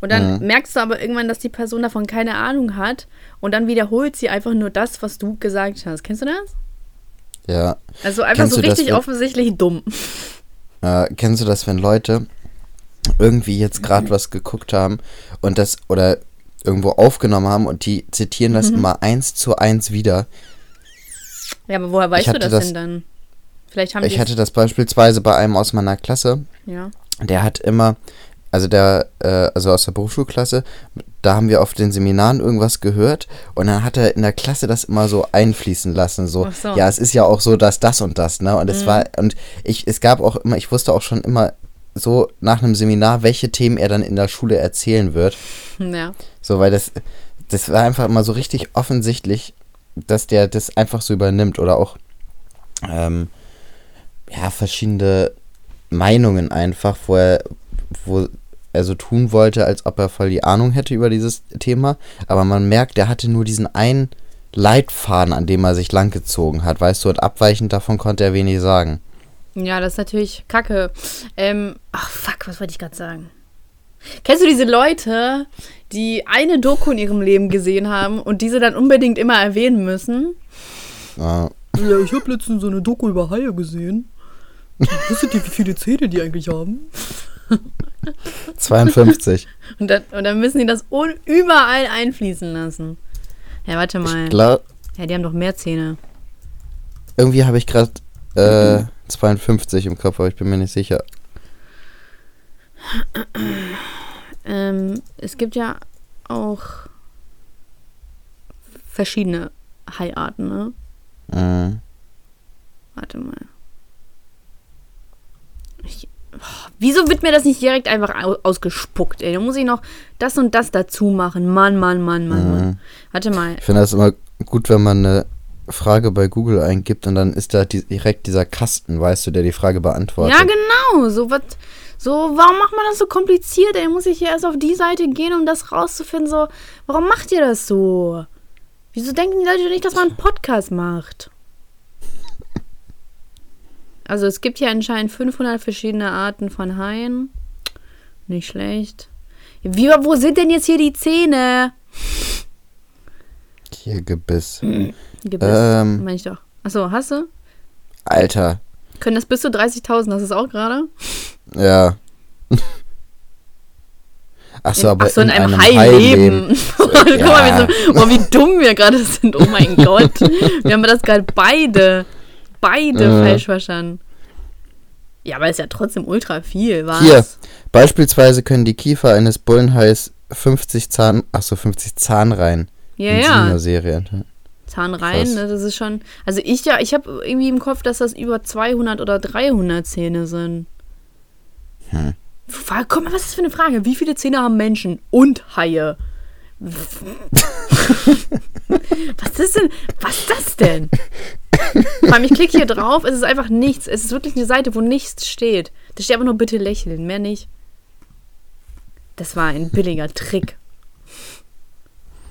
Und dann mhm. merkst du aber irgendwann, dass die Person davon keine Ahnung hat und dann wiederholt sie einfach nur das, was du gesagt hast. Kennst du das? Ja. Also einfach kennst so richtig das, offensichtlich dumm. Äh, kennst du das, wenn Leute irgendwie jetzt gerade was geguckt haben und das oder irgendwo aufgenommen haben und die zitieren das mhm. immer eins zu eins wieder? Ja, aber woher weißt du das, das, denn dann? Vielleicht haben ich hatte das beispielsweise bei einem aus meiner Klasse. Ja. der hat immer, also der, äh, also aus der Berufsschulklasse, da haben wir auf den Seminaren irgendwas gehört und dann hat er in der Klasse das immer so einfließen lassen, so, so. ja, es ist ja auch so, dass das und das, ne? Und es war, und ich, es gab auch immer, ich wusste auch schon immer so nach einem Seminar, welche Themen er dann in der Schule erzählen wird. Ja. So, weil das, das war einfach immer so richtig offensichtlich, dass der das einfach so übernimmt oder auch, ähm, ja, verschiedene Meinungen einfach, wo er, wo er so tun wollte, als ob er voll die Ahnung hätte über dieses Thema. Aber man merkt, er hatte nur diesen einen Leitfaden, an dem er sich langgezogen hat, weißt du, und abweichend davon konnte er wenig sagen. Ja, das ist natürlich kacke. Ähm, ach, fuck, was wollte ich gerade sagen? Kennst du diese Leute, die eine Doku in ihrem Leben gesehen haben und diese dann unbedingt immer erwähnen müssen? Ja, Ja, ich habe letztens so eine Doku über Haie gesehen. Wusstet ihr, wie viele Zähne die eigentlich haben? 52. Und dann, und dann müssen die das überall einfließen lassen. Ja, warte mal. Ich glaube, Ja, die haben doch mehr Zähne. irgendwie habe ich gerade äh, 52 im Kopf, aber ich bin mir nicht sicher. Ähm, es gibt ja auch verschiedene Haiarten, ne? Mhm. Warte mal. Wieso wird mir das nicht direkt einfach au ausgespuckt, ey? Da muss ich noch das und das dazu machen. Mann, Mann, Mann, Mann, Mann. Mhm. Warte mal. Ich finde das immer gut, wenn man eine Frage bei Google eingibt und dann ist da die, direkt dieser Kasten, weißt du, der die Frage beantwortet. Ja, genau. So was. So, warum macht man das so kompliziert, ey? Muss ich hier erst auf die Seite gehen, um das rauszufinden? So, warum macht ihr das so? Wieso denken die Leute nicht, dass man einen Podcast macht? Also, es gibt hier anscheinend 500 verschiedene Arten von Haien. Nicht schlecht. Wie, wo sind denn jetzt hier die Zähne? Hier Gebiss. Gebiss, Ähm. meine ich doch. Achso, hast du? Alter. Können das bis zu 30.000? Hast du es auch gerade? Ja. Achso, aber Ach so, in, einem, Hai Hai leben. leben. Guck mal, Ja. wie, so, oh, wie dumm wir gerade sind. Oh mein Gott. Wir haben das gerade beide, beide Äh. falsch verstanden. Ja, aber ist ja trotzdem ultra viel, was? Hier. Beispielsweise können die Kiefer eines Bullenhais 50 Zahn, achso, 50 Zahnreihen Ja, in ja. Serie. Zahnreihen, ne, das ist schon. Also ich ja, ich habe irgendwie im Kopf, dass das über 200 oder 300 Zähne sind. Hm. Guck mal, was ist das für eine Frage? Wie viele Zähne haben Menschen und Haie? was ist denn? Was ist das denn? Vor allem, ich klicke hier drauf, es ist einfach nichts. Es ist wirklich eine Seite, wo nichts steht. Da steht einfach nur bitte lächeln, mehr nicht. Das war ein billiger Trick.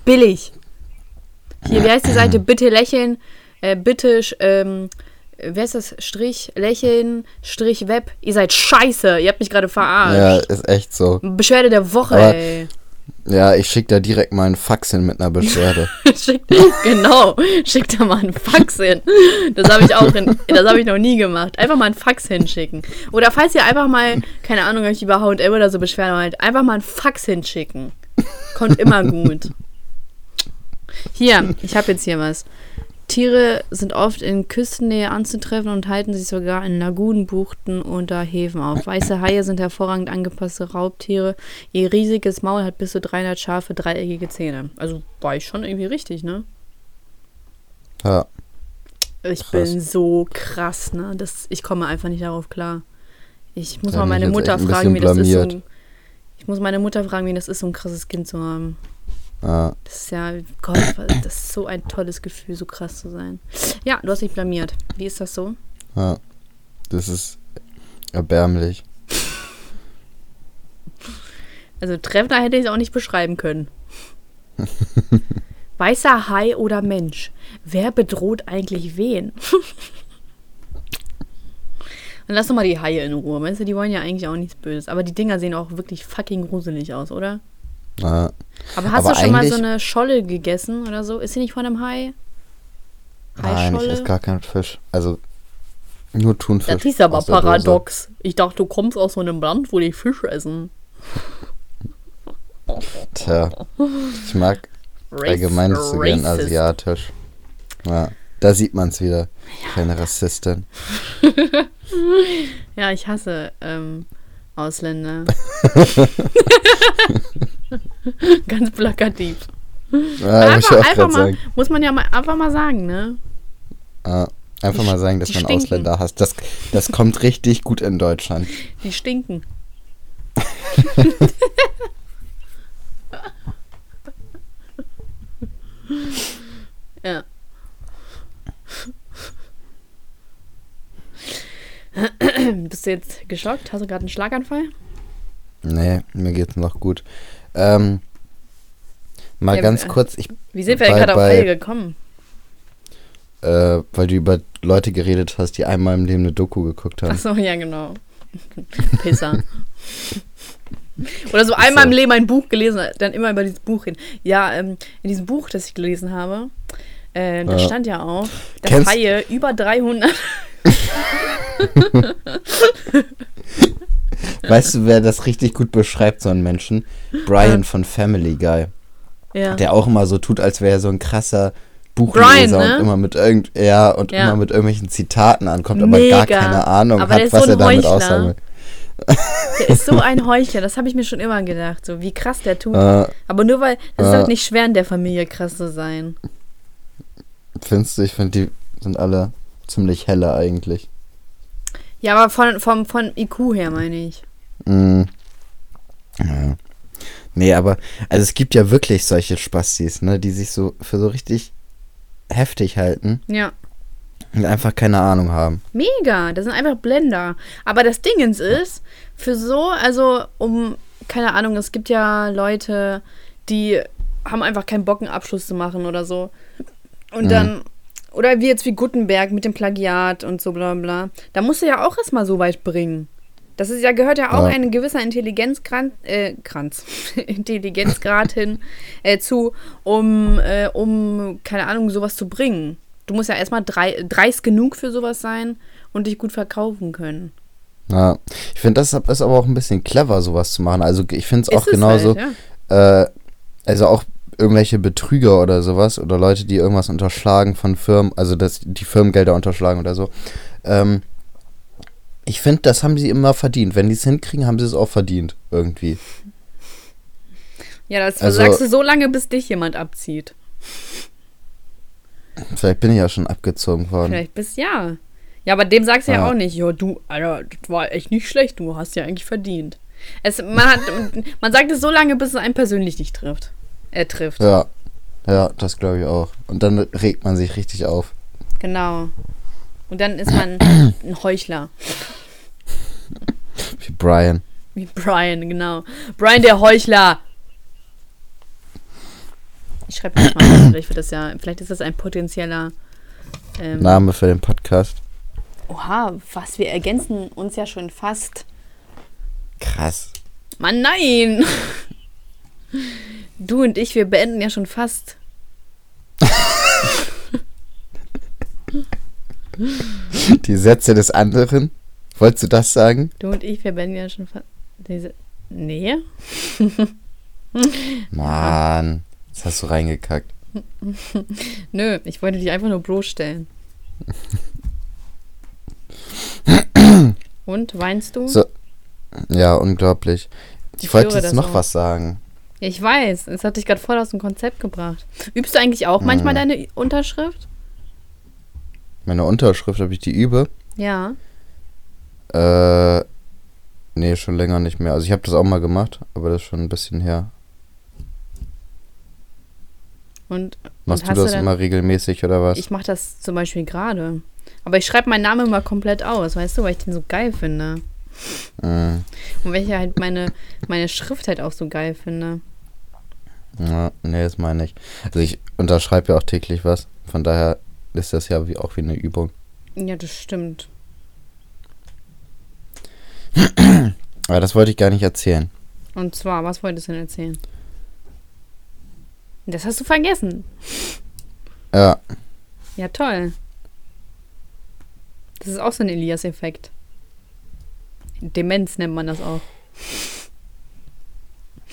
Billig. Hier, wie heißt die Seite? Bitte lächeln. Äh, bitte, ähm, wer ist das? Strich, lächeln, Strich, Web. Ihr seid scheiße. Ihr habt mich gerade Ja, verarscht. ist echt so. Beschwerde der Woche, Aber- ey. Ja, ich schick da direkt mal einen Fax hin mit einer Beschwerde. Schickt, genau, schickt da mal einen Fax hin. Das habe ich auch, in, das habe ich noch nie gemacht. Einfach mal einen Fax hinschicken. Oder falls ihr einfach mal, keine Ahnung, euch über H&M oder so beschweren wollt, einfach mal einen Fax hinschicken. Kommt immer gut. Hier, ich habe jetzt hier was. Tiere sind oft in Küstennähe anzutreffen und halten sich sogar in Lagunen, Buchten oder Häfen auf. Weiße Haie sind hervorragend angepasste Raubtiere. Ihr riesiges Maul hat bis zu 300 scharfe, dreieckige Zähne. Also war ich schon irgendwie richtig, ne? Ja. Ich Krass. bin so krass, ne? Das, ich komme einfach nicht darauf klar. Ich muss Ja, mal meine Mutter fragen, wie das ist. Ein- ich muss meine Mutter fragen, wie das ist, so ein krasses Kind zu haben. Ja. Das ist ja, Gott, das ist so ein tolles Gefühl, so krass zu sein. Ja, du hast dich blamiert. Wie ist das so? Ja. Das ist erbärmlich. Also treffender hätte ich es auch nicht beschreiben können. Weißer Hai oder Mensch? Wer bedroht eigentlich wen? Und lass doch mal die Haie in Ruhe. Meinst du, die wollen ja eigentlich auch nichts Böses. Aber die Dinger sehen auch wirklich fucking gruselig aus, oder? Ja. Aber hast Aber du schon mal so eine Scholle gegessen oder so? Ist sie nicht von einem Hai? Nein, ich esse gar keinen Fisch. Also nur Thunfisch. Das ist aber paradox. Ich dachte, du kommst aus so einem Land, wo die Fisch essen. Tja, ich mag allgemein nicht so gern asiatisch. Ja, da sieht man es wieder. Keine Rassistin. Ja, ich hasse ähm, Ausländer. Ganz plakativ. Ja, einfach gerade mal, sagen. muss man ja mal, einfach mal sagen, ne? Ja, einfach mal sagen, dass die man stinken. Ausländer hasst. Das, das kommt richtig gut in Deutschland. Die stinken. ja. Bist du jetzt geschockt? Hast du gerade einen Schlaganfall? Nee, mir geht's noch gut. Ähm, mal Ja, ganz äh, kurz, ich, Wie sind wir denn gerade auf Heil gekommen? äh, weil du über Leute geredet hast, die einmal im Leben eine Doku geguckt haben. Achso, ja, genau. Pisser. Oder so einmal im Leben ein Buch gelesen, dann immer über dieses Buch reden. Ja, ähm, in diesem Buch, das ich gelesen habe, äh, da Ja. stand ja auch, dass Kennst- Haie über 300. Weißt du, wer das richtig gut beschreibt, so einen Menschen? Brian von Family Guy. ja. Der auch immer so tut, als wäre er so ein krasser Brian, Buchleser ne? und immer mit irgend ja und Ja. immer mit irgendwelchen Zitaten ankommt, aber gar Mega. keine Ahnung Aber hat, ist was so er damit aussagen will. Der ist so ein Heuchler, das habe ich mir schon immer gedacht, so wie krass der tut. Äh, Aber nur weil, ist äh. halt nicht schwer in der Familie krass zu sein. findest du, ich finde, die sind alle ziemlich helle eigentlich. Ja, aber von, vom, von IQ her meine ich. Mm. Ja. Nee, aber, also es gibt ja wirklich solche Spastis, ne, die sich so für so richtig heftig halten Ja. und einfach keine Ahnung haben. Mega, das sind einfach Blender. Aber das Dingens ist, für so, also um, keine Ahnung, es gibt ja Leute, die haben einfach keinen Bock, einen Abschluss zu machen oder so. Und Mhm. dann, oder wie jetzt wie Gutenberg mit dem Plagiat und so bla bla. Da musst du ja auch erstmal so weit bringen. Das ist ja, gehört ja auch Ja. ein gewisser Intelligenzgrad, äh, Kranz, Intelligenzgrad hin äh, zu, um, äh, um, keine Ahnung, sowas zu bringen. Du musst ja erstmal drei, dreist genug für sowas sein und dich gut verkaufen können. Ja, ich finde, das ist aber auch ein bisschen clever, sowas zu machen. Also ich finde es auch es genauso, Halt, ja. äh, also auch irgendwelche Betrüger oder sowas oder Leute, die irgendwas unterschlagen von Firmen, also dass die Firmengelder unterschlagen oder so. Ähm, ich finde, das haben sie immer verdient. Wenn die es hinkriegen, haben sie es auch verdient, irgendwie. ja, das also- sagst du so lange, bis dich jemand abzieht. Vielleicht bin ich ja schon abgezogen worden. Vielleicht bis ja. Ja, aber dem sagst du ja, Ja. auch nicht, ja, du, Alter, das war echt nicht schlecht, du hast ja eigentlich verdient. Es, man, hat, man sagt es so lange, bis es einen persönlich nicht trifft. Er trifft. Ja, ja, das glaube ich auch. Und dann regt man sich richtig auf. Genau. Und dann ist man ein Heuchler. Wie Brian. Wie Brian, genau. Brian der Heuchler. Ich schreibe das mal. vielleicht, wird das ja, vielleicht ist das ein potenzieller. Ähm, Name für den Podcast. Oha, was? Wir ergänzen uns ja schon fast. Krass. Mann, nein! Du und ich, wir beenden ja schon fast. Die Sätze des anderen. Wolltest du das sagen? Du und ich, wir beenden ja schon. Diese. Nee? Mann, das hast du reingekackt. Nö, ich wollte dich einfach nur bloßstellen. Und, weinst du? So. Ja, unglaublich. Ich, Ich wollte jetzt noch auch. was sagen. Ja, ich weiß, es hat dich gerade voll aus dem Konzept gebracht. Übst du eigentlich auch manchmal Mhm. deine Unterschrift? Meine Unterschrift, ob ich die übe? Ja. Äh, nee, schon länger nicht mehr. Also ich habe das auch mal gemacht, aber das ist schon ein bisschen her. Und, Machst und du das dann- immer regelmäßig oder was? Ich mache das zum Beispiel gerade. Aber ich schreibe meinen Namen immer komplett aus, weißt du, weil ich den so geil finde. Mhm. Und weil ich halt meine, meine Schrift halt auch so geil finde. Ja, nee, das meine ich. Also ich unterschreibe ja auch täglich was. Von daher ist das ja wie, auch wie eine Übung. Ja, das stimmt. Aber das wollte ich gar nicht erzählen. Und zwar, was wolltest du denn erzählen? Das hast du vergessen. Ja, Ja, toll. Das ist auch so ein Elias-Effekt. Demenz nennt man das auch.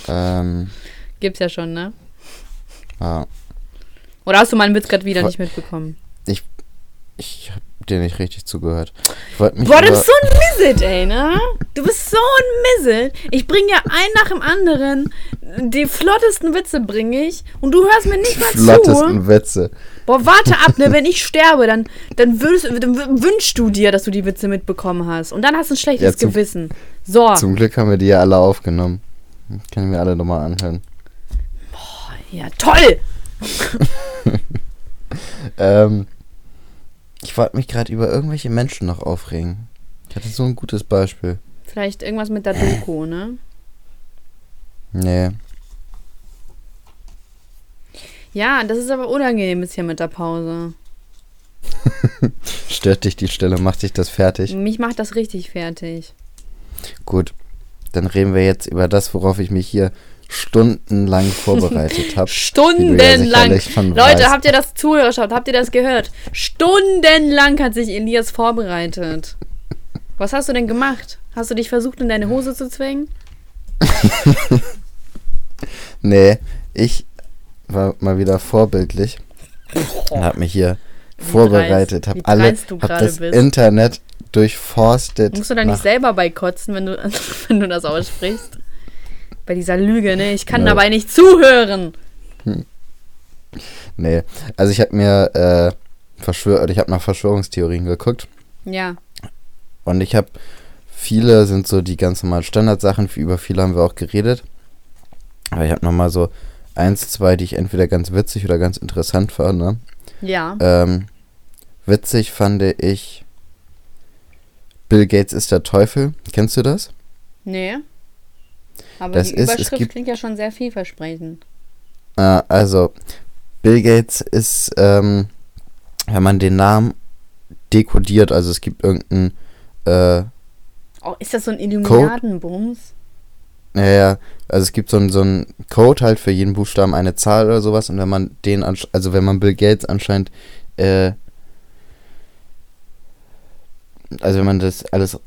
ähm, Gibt's ja schon, ne? ja. Oder hast du meinen Witz gerade wieder nicht mitbekommen? Ich habe dir nicht richtig zugehört. Ich Boah, du bist so ein Misset, ey, ne? Du bist so ein Misset. Ich bringe ja einen nach dem anderen. Die flottesten Witze bringe ich. Und du hörst mir nicht mal zu. flottesten Witze. Boah, warte ab, ne? Wenn ich sterbe, dann, dann, würdest, dann wünschst du dir, dass du die Witze mitbekommen hast. Und dann hast du ein schlechtes Ja, zum- Gewissen. So. Zum Glück haben wir die ja alle aufgenommen. Können wir alle nochmal anhören. Ja, toll! Ähm, ich wollte mich gerade über irgendwelche Menschen noch aufregen. Ich hatte so ein gutes Beispiel. Vielleicht irgendwas mit der Doku, ne? Nee. Ja, das ist aber unangenehm jetzt hier mit der Pause. Stört dich die Stelle, macht dich das fertig? Mich macht das richtig fertig. Gut. Dann reden wir jetzt über das, worauf ich mich hier stundenlang vorbereitet habe. Stundenlang. schon Leute, weißt. habt ihr das zugeschaut? Habt ihr das gehört? Stundenlang hat sich Elias vorbereitet. Was hast du denn gemacht? Hast du dich versucht, in deine Hose zu zwängen? Nee, ich war mal wieder vorbildlich und habe mich hier vorbereitet, dreist- habe wie alle, hab das bist. Internet durchforstet. Musst du da nicht selber bei kotzen, wenn du, wenn du das aussprichst? Bei dieser Lüge, ne? Ich kann Ja. dabei nicht zuhören. Nee, also ich habe mir äh, Verschwör ich habe nach Verschwörungstheorien geguckt Ja. und ich habe viele sind so die ganz normalen Standardsachen, über viele haben wir auch geredet. Aber ich habe noch mal so eins, zwei, die ich entweder ganz witzig oder ganz interessant fand, ne? Ja. Ähm, witzig fand ich Bill Gates ist der Teufel. Kennst du das? Nee. Aber Das die ist- es Überschrift gibt- klingt ja schon sehr vielversprechend. Äh, also, Bill Gates ist, ähm, wenn man den Namen dekodiert, also es gibt irgendeinen, äh, Oh, ist das so ein Illuminatenbums? naja, also es gibt so einen so Code halt für jeden Buchstaben eine Zahl oder sowas und wenn man den, also wenn man Bill Gates anscheinend, äh, also wenn man das alles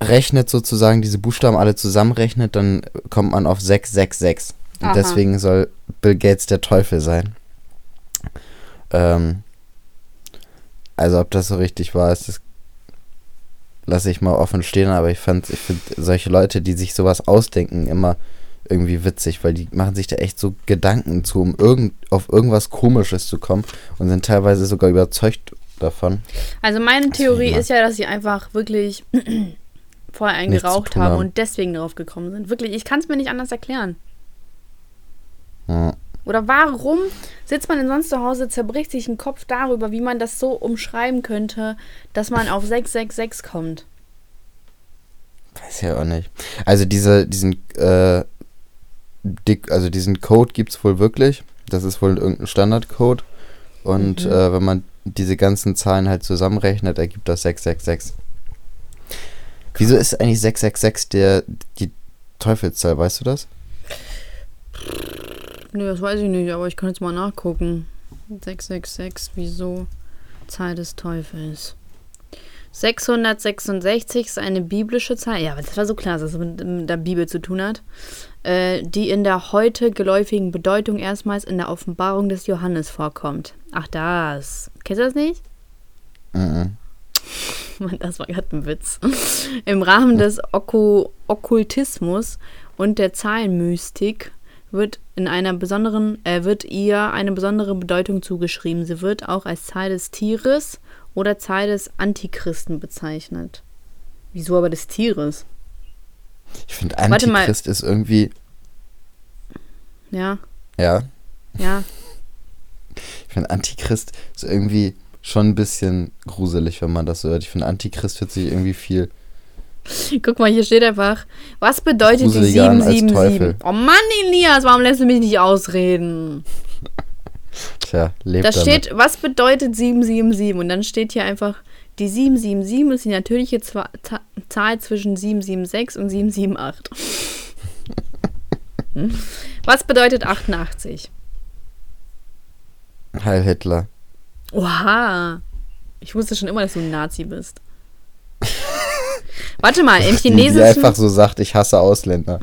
ausrechnet sozusagen, diese Buchstaben alle zusammenrechnet, dann kommt man auf 666. Und Aha. deswegen soll Bill Gates der Teufel sein. Ähm, also ob das so richtig war, ist das lasse ich mal offen stehen, aber ich fand, ich finde solche Leute, die sich sowas ausdenken, immer irgendwie witzig, weil die machen sich da echt so Gedanken zu, um irgend, auf irgendwas Komisches zu kommen und sind teilweise sogar überzeugt davon. Also meine Theorie ist ja, dass sie einfach wirklich vorher einen geraucht haben haben. und deswegen drauf gekommen sind. Wirklich, ich kann es mir nicht anders erklären. Ja. Oder warum sitzt man denn sonst zu Hause, zerbricht sich den Kopf darüber, wie man das so umschreiben könnte, dass man auf 666 kommt? Weiß ja auch nicht. Also diese, diesen, äh, dick, also diesen Code gibt es wohl wirklich. Das ist wohl irgendein Standardcode. Und Mhm. äh, wenn man diese ganzen Zahlen halt zusammenrechnet, ergibt das 666. Wieso ist eigentlich 666 der, die Teufelszahl, weißt du das? Nee, das weiß ich nicht, aber ich kann jetzt mal nachgucken. 666, wieso? Zahl des Teufels. 666 ist eine biblische Zahl. Ja, aber das war so klar, dass es mit, mit der Bibel zu tun hat. Äh, die in der heute geläufigen Bedeutung erstmals in der Offenbarung des Johannes vorkommt. Ach, das. Kennst du das nicht? Mhm. Das war gerade ein Witz. Im Rahmen des Okku Okkultismus und der Zahlenmystik wird in einer besonderen, äh, wird ihr eine besondere Bedeutung zugeschrieben. Sie wird auch als Zahl des Tieres oder Zahl des Antichristen bezeichnet. Wieso aber des Tieres? Ich finde. Antichrist ist irgendwie, Ja, ja, ja. ich finde Antichrist ist irgendwie schon ein bisschen gruselig, wenn man das so hört. Ich finde Antichrist hört sich irgendwie viel Guck mal, hier steht einfach, was bedeutet die Gruseliger an als 777? Teufel. Oh Mann, Elias, warum lässt du mich nicht ausreden? Tja, lebt Da damit. steht, was bedeutet 777? Und dann steht hier einfach, die 777 ist die natürliche Ta- Zahl zwischen 776 und 778. Hm? Was bedeutet 88? Heil Hitler. Oha. Ich wusste schon immer, dass du ein Nazi bist. Warte mal, im Die, die Chinesischen. einfach so sagt, ich hasse Ausländer.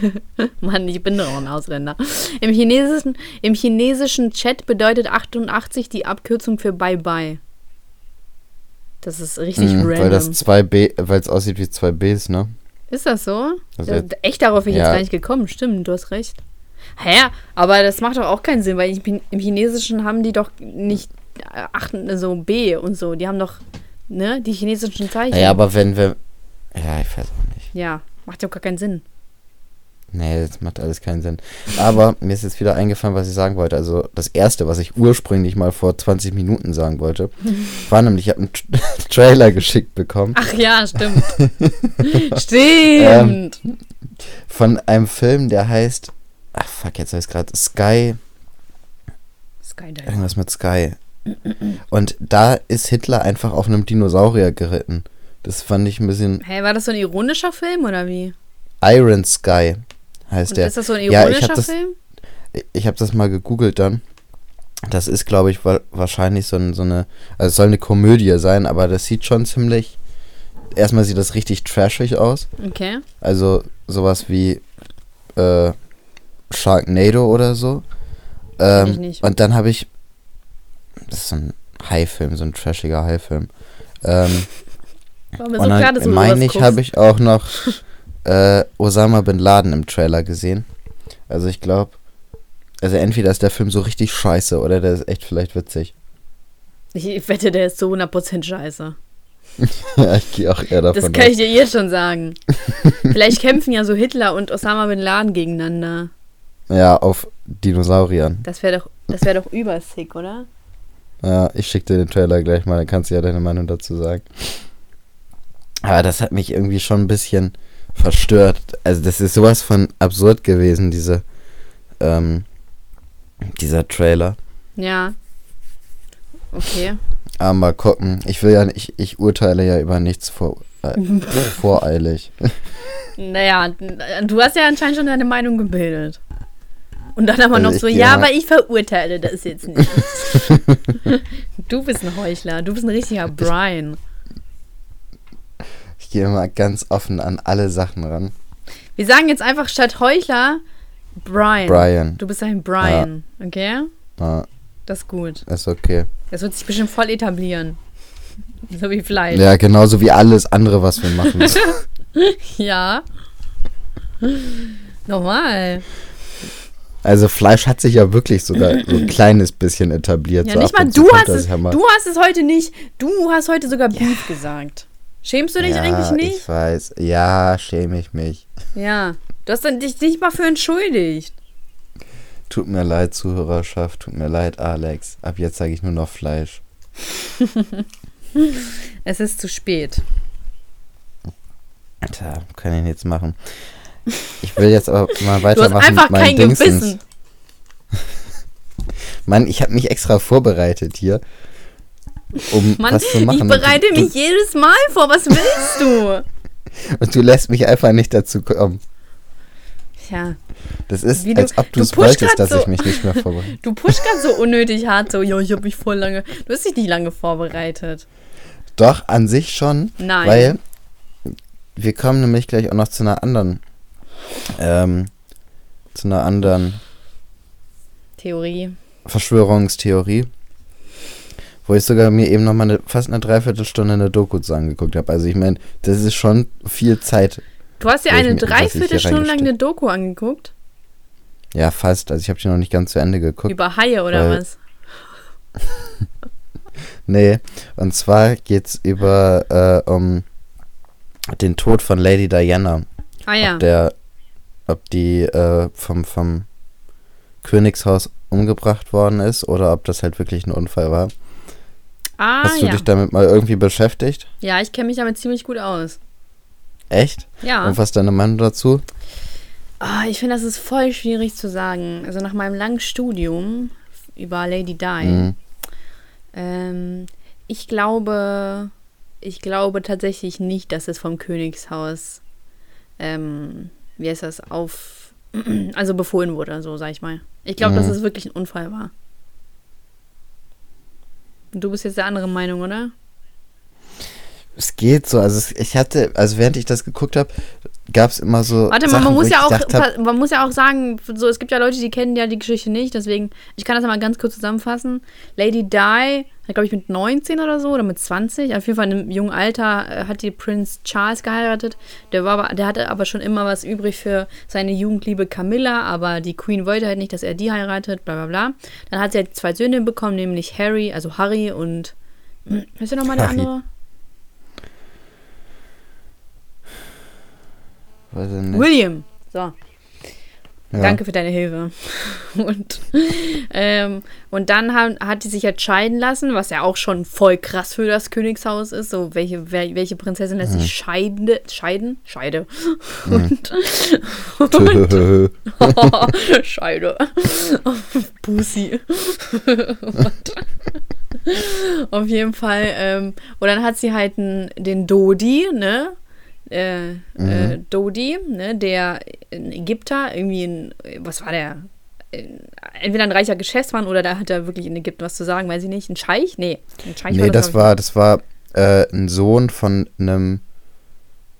Mann, ich bin doch auch ein Ausländer. Im chinesischen, Im chinesischen Chat bedeutet 88 die Abkürzung für Bye Bye. Das ist richtig Mhm, random. weil das zwei B, weil es aussieht wie zwei Bs, ne? ist das so? Also Da- jetzt- Echt darauf bin ich jetzt ja. gar nicht gekommen. Stimmt, du hast recht. Hä? Aber das macht doch auch keinen Sinn, weil im im Chinesischen haben die doch nicht achten, so B und so. Die haben doch, ne, die chinesischen Zeichen. Naja, aber wenn wir. Ja, ich weiß auch nicht. Ja, macht ja gar keinen Sinn. Nee, das macht alles keinen Sinn. Aber mir ist jetzt wieder eingefallen, was ich sagen wollte. Also das erste, was ich ursprünglich mal vor 20 Minuten sagen wollte, war nämlich, ich habe einen Tra Trailer geschickt bekommen Ach ja, stimmt. Ähm, stimmt. von einem Film, der heißt. Ach fuck, jetzt heißt gerade Sky. Skydive. Irgendwas mit Sky. Und da ist Hitler einfach auf einem Dinosaurier geritten. Das fand ich ein bisschen. Hä, war das so ein ironischer Film oder wie? Iron Sky heißt Und der. ist das so ein Ja, ich ironischer hab das- Film? Ich habe das mal gegoogelt dann. Das ist, glaube ich, wa wahrscheinlich so, ein, so eine. Also es soll eine Komödie sein, aber das sieht schon ziemlich. Erstmal sieht das richtig trashig aus. Okay. Also sowas wie äh, Sharknado oder so. Kenn ich Ähm, nicht. und dann habe ich. Das ist so ein High-Film, so ein trashiger High-Film. Ähm, War mir so und klar, dann dass meine ich, habe ich auch noch äh, Osama Bin Laden im Trailer gesehen. Also ich glaube, also entweder ist der Film so richtig scheiße oder der ist echt vielleicht witzig. Ich wette, der ist zu 100% scheiße. ja, ich gehe auch eher davon Das kann ich dir jetzt schon sagen. Vielleicht kämpfen ja so Hitler und Osama Bin Laden gegeneinander. aus. Ja, auf Dinosauriern. Das wäre doch, das wäre doch übersick, oder? Ja, ich schicke dir den Trailer gleich mal, dann kannst du ja deine Meinung dazu sagen. Aber das hat mich irgendwie schon ein bisschen verstört. Also das ist sowas von absurd gewesen, diese, ähm, dieser Trailer. Ja. Okay. Aber mal gucken. Ich will ja nicht, ich urteile ja über nichts vor, äh, voreilig. Naja, du hast ja anscheinend schon deine Meinung gebildet. Und dann aber Also noch so, ja, aber ich verurteile das jetzt nicht. du bist ein Heuchler. Du bist ein richtiger Brian. Ich gehe mal ganz offen an alle Sachen ran. Wir sagen jetzt einfach statt Heuchler Brian. Brian. Du bist ein Brian, okay? Ja, Das ist gut. ist okay. Das wird sich bestimmt voll etablieren. So wie Fleisch. Ja, genauso wie alles andere, was wir machen. Ja. Normal. Also Fleisch hat sich ja wirklich sogar so ein kleines bisschen etabliert. Ja, so nicht mal du hast es. ja mal. Du hast es heute nicht. Du hast heute sogar Beef gesagt. Schämst du dich ja, eigentlich nicht? ich weiß. Ja, schäme ich mich. Ja. Du hast dann dich nicht mal für entschuldigt. Tut mir leid, Zuhörerschaft. Tut mir leid, Alex. Ab jetzt sage ich nur noch Fleisch. Es ist zu spät. Tja, kann ich nichts machen. Ich will jetzt aber mal Du hast weitermachen einfach mit kein Dingsens. Gewissen. Mann, ich habe mich extra vorbereitet hier, um Mann, was zu machen. ich bereite du, mich jedes Mal vor. Was willst du? Und du lässt mich einfach nicht dazu kommen. Tja, Das ist, du- als ob du du es wolltest, dass so- ich mich nicht mehr vorbereite. du pushst gerade so unnötig hart. So, ja, ich habe mich voll lange. Du hast dich nicht lange vorbereitet. Doch, an sich schon. Nein. Weil wir kommen nämlich gleich auch noch zu einer anderen, ähm, zu einer anderen Theorie. Verschwörungstheorie, wo ich sogar mir eben noch mal eine, fast eine Dreiviertelstunde eine Doku zu angeguckt habe. Also ich meine, das ist schon viel Zeit. Du hast dir ich eine Dreiviertelstunde lang eine Doku angeguckt? Ja, fast. Also ich habe die noch nicht ganz zu Ende geguckt. Über Haie oder was? Nee, und zwar geht's über äh, um den Tod von Lady Diana. Ah ja. Ob der, ob die äh, vom, vom Königshaus umgebracht worden ist oder ob das halt wirklich ein Unfall war. Ah Hast du ja. dich damit mal irgendwie beschäftigt? Ja, ich kenne mich damit ziemlich gut aus. Echt? Ja. Und was ist deine Meinung dazu? Ah, ich finde, das ist voll schwierig zu sagen. Also nach meinem langen Studium über Lady Di, Mhm. ähm, ich glaube, ich glaube tatsächlich nicht, dass es vom Königshaus, ähm, wie heißt das, auf, also befohlen wurde, so sag ich mal. Ich glaube, dass Mhm. es wirklich ein Unfall war. Du bist jetzt der andere Meinung, oder? Es geht so, also ich hatte, also während ich das geguckt habe, gab es immer so. Warte mal, Sachen, man muss ja auch, hab, man muss ja auch sagen, so es gibt ja Leute, die kennen ja die Geschichte nicht, deswegen ich kann das mal ganz kurz zusammenfassen. Lady Di glaube ich, mit 19 oder so oder mit 20. Auf jeden Fall in einem jungen Alter äh, hat die Prinz Charles geheiratet. Der, war aber, der hatte aber schon immer was übrig für seine Jugendliebe Camilla, aber die Queen wollte halt nicht, dass er die heiratet, bla bla bla. Dann hat sie halt zwei Söhne bekommen, nämlich Harry, also Harry und. Hm, Wer ist denn nochmal der andere? Weiß ich nicht. William. So. Ja. Danke für deine Hilfe. Und, ähm, und dann haben, hat die sich entscheiden lassen, was ja auch schon voll krass für das Königshaus ist. So, welche, welche Prinzessin lässt sich scheiden? Scheiden? Scheide. Und, und Scheide. Pussy. auf jeden Fall. Ähm, und dann hat sie halt den Dodi, ne? Äh, äh, Dodi, ne? Der ein Ägypter, irgendwie ein, was war der? Äh, Entweder ein reicher Geschäftsmann oder da hat er wirklich in Ägypten was zu sagen, weiß ich nicht. Ein Scheich? Nee, ein Scheich Nee, das glaub war, das war äh, ein Sohn von einem,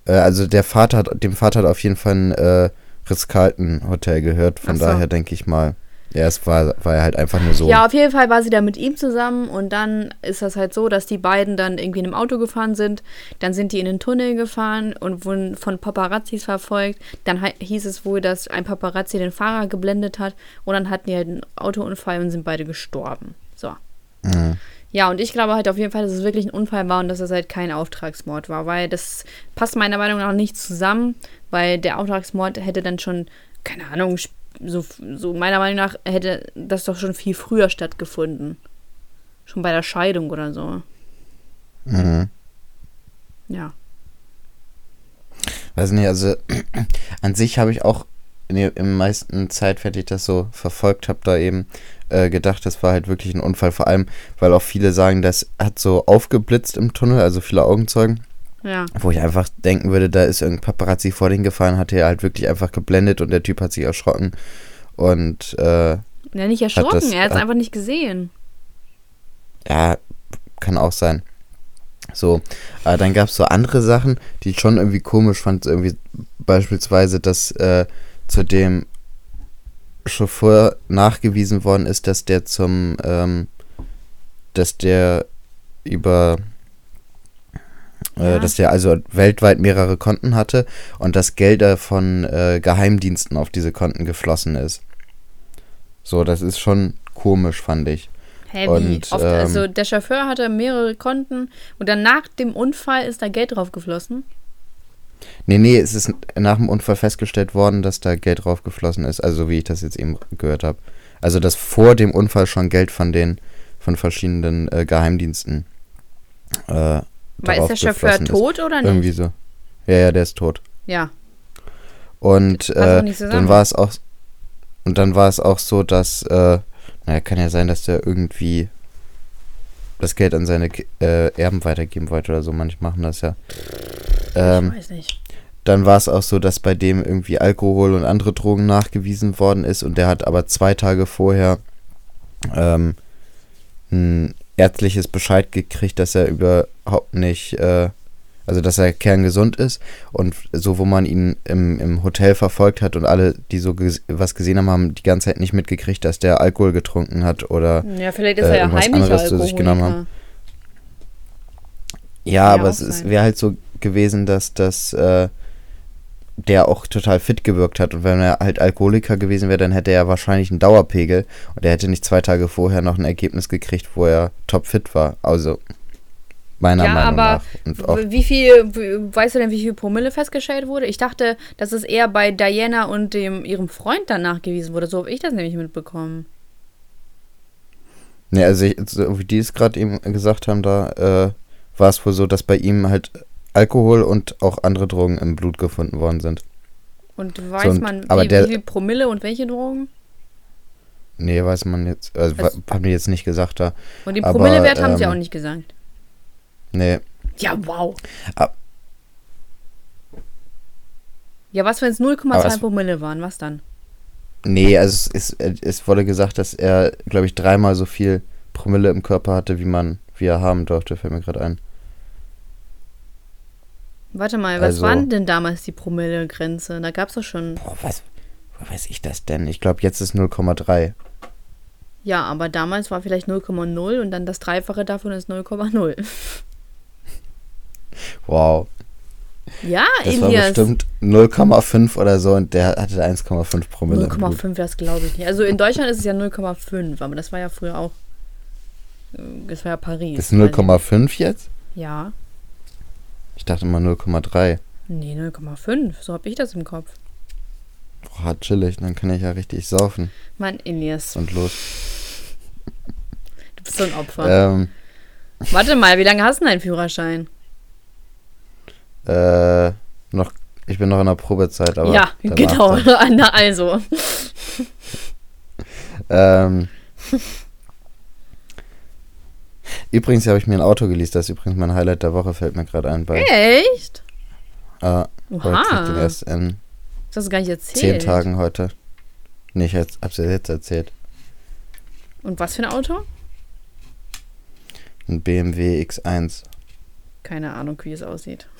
äh, also der Vater hat, dem Vater hat auf jeden Fall ein äh, Ritz-Carlton-Hotel gehört, von so. daher denke ich mal, ja, es war, war halt einfach nur so. Ja, auf jeden Fall war sie da mit ihm zusammen und dann ist das halt so, dass die beiden dann irgendwie in einem Auto gefahren sind. Dann sind die in den Tunnel gefahren und wurden von Paparazzis verfolgt. Dann hieß es wohl, dass ein Paparazzi den Fahrer geblendet hat und dann hatten die halt einen Autounfall und sind beide gestorben. So. Mhm. Ja, und ich glaube halt auf jeden Fall, dass es wirklich ein Unfall war und dass es halt kein Auftragsmord war, weil das passt meiner Meinung nach nicht zusammen, weil der Auftragsmord hätte dann schon, keine Ahnung, so, so meiner Meinung nach hätte das doch schon viel früher stattgefunden. Schon bei der Scheidung oder so. Mhm. Ja. Weiß nicht, also an sich habe ich auch in der im meisten Zeit, wenn ich das so verfolgt habe, da eben äh, gedacht, das war halt wirklich ein Unfall. Vor allem, weil auch viele sagen, das hat so aufgeblitzt im Tunnel, also viele Augenzeugen. Ja. Wo ich einfach denken würde, da ist irgendein Paparazzi vor den gefahren, hat er halt wirklich einfach geblendet und der Typ hat sich erschrocken. Und äh, Ja, nicht erschrocken, das- er hat es hat- einfach nicht gesehen. ja, kann auch sein. So, aber dann gab es so andere Sachen, die ich schon irgendwie komisch fand. Irgendwie beispielsweise, dass äh, zu dem Chauffeur nachgewiesen worden ist, dass der zum, ähm, dass der über, äh, Ja. dass der also weltweit mehrere Konten hatte und das Geld da von äh, Geheimdiensten auf diese Konten geflossen ist. So, das ist schon komisch, fand ich. Wie? Und, Auf, ähm, also der Chauffeur hatte mehrere Konten und dann nach dem Unfall ist da Geld drauf geflossen. Nee, nee, es ist nach dem Unfall festgestellt worden, dass da Geld draufgeflossen ist, also wie ich das jetzt eben gehört habe. Also dass vor dem Unfall schon Geld von den von verschiedenen äh, Geheimdiensten äh, Weil ist der Chauffeur ist. tot oder nicht? Irgendwie so. Ja, ja, der ist tot. Ja. Und äh, dann war es auch und dann war es auch so, dass äh, naja, kann ja sein, dass der irgendwie das Geld an seine äh, Erben weitergeben wollte oder so. Manche machen das ja. Ähm, ich weiß nicht. dann war es auch so, dass bei dem irgendwie Alkohol und andere Drogen nachgewiesen worden ist und der hat aber zwei Tage vorher ähm, ein ärztliches Bescheid gekriegt, dass er überhaupt nicht, äh, also dass er kerngesund ist. Und so, wo man ihn im, im Hotel verfolgt hat und alle, die so ges was gesehen haben, haben die ganze Zeit nicht mitgekriegt, dass der Alkohol getrunken hat oder Ja, vielleicht ist äh, er ja heimlicher anderes zu sich genommen Alkoholiker. Ja, ja aber es wäre halt so gewesen, dass das äh, der auch total fit gewirkt hat. Und wenn er halt Alkoholiker gewesen wäre, dann hätte er wahrscheinlich einen Dauerpegel und er hätte nicht zwei Tage vorher noch ein Ergebnis gekriegt, wo er topfit war. Also meiner Ja, Meinung aber nach. Und auch, Wie viel, weißt du denn, wie viel Promille festgestellt wurde? Ich dachte, dass es eher bei Diana und dem, ihrem Freund dann nachgewiesen wurde. So habe ich das nämlich mitbekommen. ne, also ich, so wie die es gerade eben gesagt haben, da äh, war es wohl so, dass bei ihm halt Alkohol und auch andere Drogen im Blut gefunden worden sind. Und weiß und- man, aber wie, der- wie viel Promille und welche Drogen? Nee, weiß man jetzt, also, Also- haben die jetzt nicht gesagt da. Und den Promillewert haben sie ähm, auch nicht gesagt. Nee, Ja, wow. Ah. Ja, was, wenn es Aber 0,2 es- Promille waren? Was dann? Nee, also es, ist, es wurde gesagt, dass er, glaube ich, dreimal so viel Promille im Körper hatte, wie man, wie er haben durfte, fällt mir gerade ein. Warte mal, was Also- waren denn damals die Promillegrenze? Da gab es doch schon. Boah, was, wo weiß ich das denn? Ich glaube, jetzt ist 0,3. Ja, aber damals war vielleicht 0,0 und dann das Dreifache davon ist 0,0. Wow. Ja, Das war bestimmt 0,5 oder so und der hatte 1,5 Promille. im Blut. 0,5, das glaube ich nicht. Also in Deutschland ist es ja 0,5, aber das war ja früher auch. äh, Das war ja Paris. Ist 0,5 jetzt? Ja. Ich dachte immer 0,3. Nee, 0,5. So habe ich das im Kopf. Boah, chillig, dann kann ich ja richtig saufen Mann, Elias, und los. du bist so ein Opfer. Ähm, Warte mal, wie lange hast du denn deinen Führerschein? äh, noch, ich bin noch in der Probezeit, aber. ja, genau. also. Ähm, übrigens habe ich mir ein Auto geleast, das ist übrigens mein Highlight der Woche, fällt mir gerade ein. Bei, Echt? äh, heute ich den Oha. erst in Das hast du gar nicht erzählt. zehn Tagen heute. Nee, ich hab's dir jetzt erzählt. Und was für ein Auto? Ein BMW X1. Keine Ahnung, wie es aussieht.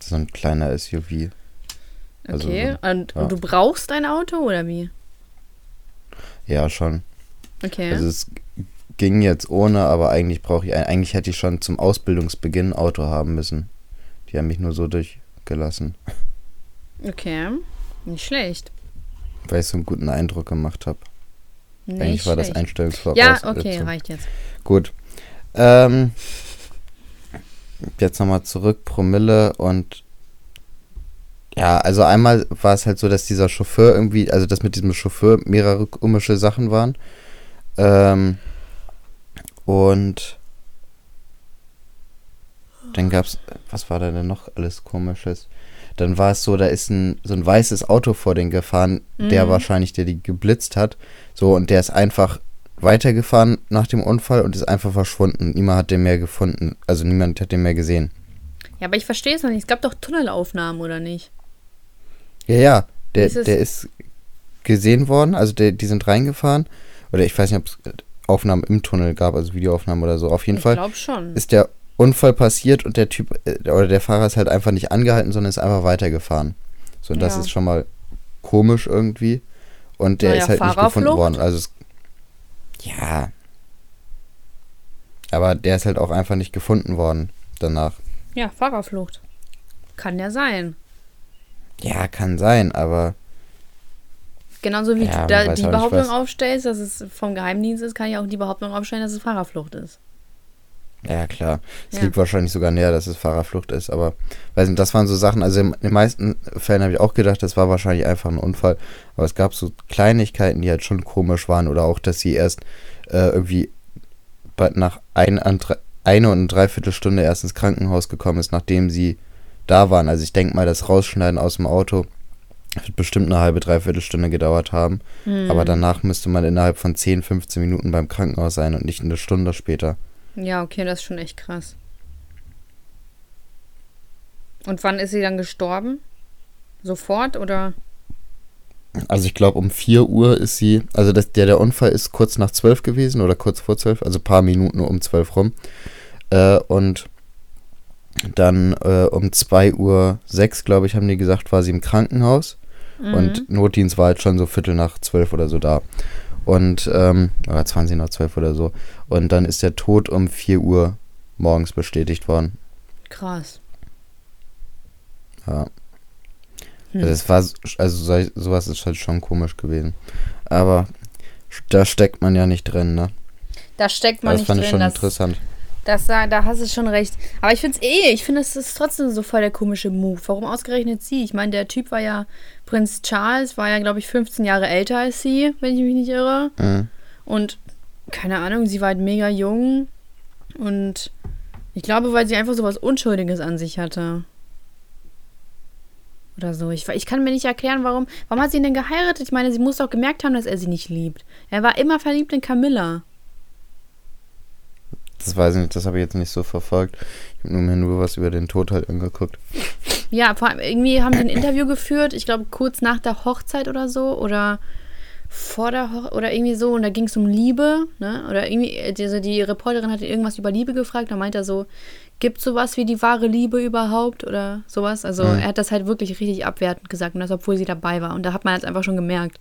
So ein kleiner SUV. Also Okay. und, ja. und du brauchst ein Auto oder wie? Ja, schon. Okay. Also es ging jetzt ohne, aber eigentlich brauche ich eigentlich hätte ich schon zum Ausbildungsbeginn ein Auto haben müssen. Die haben mich nur so durchgelassen, okay. Nicht schlecht. weil ich so einen guten Eindruck gemacht habe. Nicht Eigentlich war das schlecht. Einstellungsvoraussetzung. Ja, okay, reicht jetzt. Gut. Ähm, jetzt nochmal zurück, Promille und ja, also einmal war es halt so, dass dieser Chauffeur irgendwie, also dass mit diesem Chauffeur mehrere komische Sachen waren. Ähm, und dann gab's, was war da denn noch alles komisches? Dann war es so, da ist ein, so ein weißes Auto vor den gefahren, der Mhm. wahrscheinlich, der die geblitzt hat. So, und der ist einfach weitergefahren nach dem Unfall und ist einfach verschwunden. Niemand hat den mehr gefunden. Also niemand hat den mehr gesehen. Ja, aber ich verstehe es noch nicht. Es gab doch Tunnelaufnahmen, oder nicht? Ja, ja, der, Ist es- der ist gesehen worden, also der, die sind reingefahren. Oder ich weiß nicht, ob es Aufnahmen im Tunnel gab, also Videoaufnahmen oder so. Auf jeden ich Fall schon. ist der Unfall passiert und der Typ äh, oder der Fahrer ist halt einfach nicht angehalten, sondern ist einfach weitergefahren. So, und das Ja. ist schon mal komisch irgendwie. Und der Naja, ist halt nicht gefunden worden. Also es, ja. Aber der ist halt auch einfach nicht gefunden worden danach. Ja, Fahrerflucht. Kann ja sein. Ja, kann sein, aber Genauso wie Ja, du die nicht, Behauptung aufstellst, dass es vom Geheimdienst ist, kann ich auch die Behauptung aufstellen, dass es Fahrerflucht ist. ja klar. Es Ja. liegt wahrscheinlich sogar näher, dass es Fahrerflucht ist, aber weiß nicht, das waren so Sachen, also in den meisten Fällen habe ich auch gedacht, das war wahrscheinlich einfach ein Unfall, aber es gab so Kleinigkeiten, die halt schon komisch waren oder auch, dass sie erst äh, irgendwie nach ein, eine und eine Dreiviertelstunde erst ins Krankenhaus gekommen ist, nachdem sie da waren. Also ich denke mal, das Rausschneiden aus dem Auto wird bestimmt eine halbe, dreiviertel Stunde gedauert haben. Hm. Aber danach müsste man innerhalb von 10, 15 Minuten beim Krankenhaus sein und nicht eine Stunde später. Ja, okay, das ist schon echt krass. Und wann ist sie dann gestorben? Sofort oder? Also ich glaube, um 4 Uhr ist sie, also das, der, der Unfall ist kurz nach 12 gewesen oder kurz vor 12, also ein paar Minuten um 12 rum. Äh, und dann äh, um 2 Uhr 6, glaube ich, haben die gesagt, war sie im Krankenhaus. Mhm. Und Notdienst war halt schon so Viertel nach 12 oder so da. Und, ähm, oder 20 nach 12 oder so. Und dann ist der Tod um 4 Uhr morgens bestätigt worden. Krass. Ja. Hm. Also es war, also so- sowas ist halt schon komisch gewesen. Aber da steckt man ja nicht drin, ne? Da steckt man Das nicht fand drin. ich schon das, interessant. Das, da, hast du schon recht. Aber ich finde es eh, ich finde, es ist trotzdem so voll der komische Move. Warum ausgerechnet sie? Ich meine, der Typ war ja, Prinz Charles war ja, glaube ich, 15 Jahre älter als sie, wenn ich mich nicht irre. Mhm. Und keine Ahnung, sie war halt mega jung. Und ich glaube, weil sie einfach so was Unschuldiges an sich hatte. Oder so. Ich, ich kann mir nicht erklären, warum. Warum hat sie ihn denn geheiratet? Ich meine, sie muss doch gemerkt haben, dass er sie nicht liebt. Er war immer verliebt in Camilla. Das weiß ich nicht, das habe ich jetzt nicht so verfolgt. Ich habe nur nur was über den Tod halt angeguckt. Ja, vor allem irgendwie haben sie ein Interview geführt, ich glaube kurz nach der Hochzeit oder so oder vor der Hochzeit oder irgendwie so und da ging es um Liebe, ne? Oder irgendwie, also die Reporterin hatte irgendwas über Liebe gefragt, da meint er so, gibt sowas wie die wahre Liebe überhaupt oder sowas? Also Mhm. er hat das halt wirklich richtig abwertend gesagt und das, obwohl sie dabei war und da hat man jetzt einfach schon gemerkt.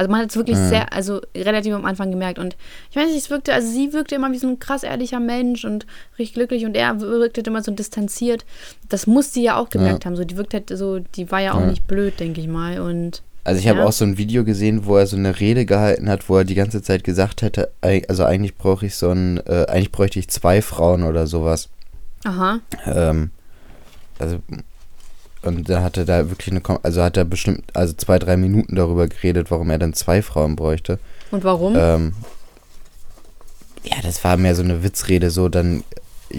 Also man hat es wirklich Mhm. sehr, also relativ am Anfang gemerkt. Und ich weiß nicht, es wirkte, also sie wirkte immer wie so ein krass ehrlicher Mensch und richtig glücklich und er wirkte immer so distanziert. Das muss sie ja auch gemerkt haben. So, die wirkt halt so, die war ja auch Ja. nicht blöd, denke ich mal. Und Also ich habe Ja. auch so ein Video gesehen, wo er so eine Rede gehalten hat, wo er die ganze Zeit gesagt hätte, also eigentlich brauche ich so ein, äh, eigentlich bräuchte ich zwei Frauen oder sowas. aha, Ähm, also und da hatte da wirklich eine, also hat er bestimmt, also zwei, drei Minuten darüber geredet, warum er dann zwei Frauen bräuchte. und warum? Ähm, ja, das war mehr so eine Witzrede, so dann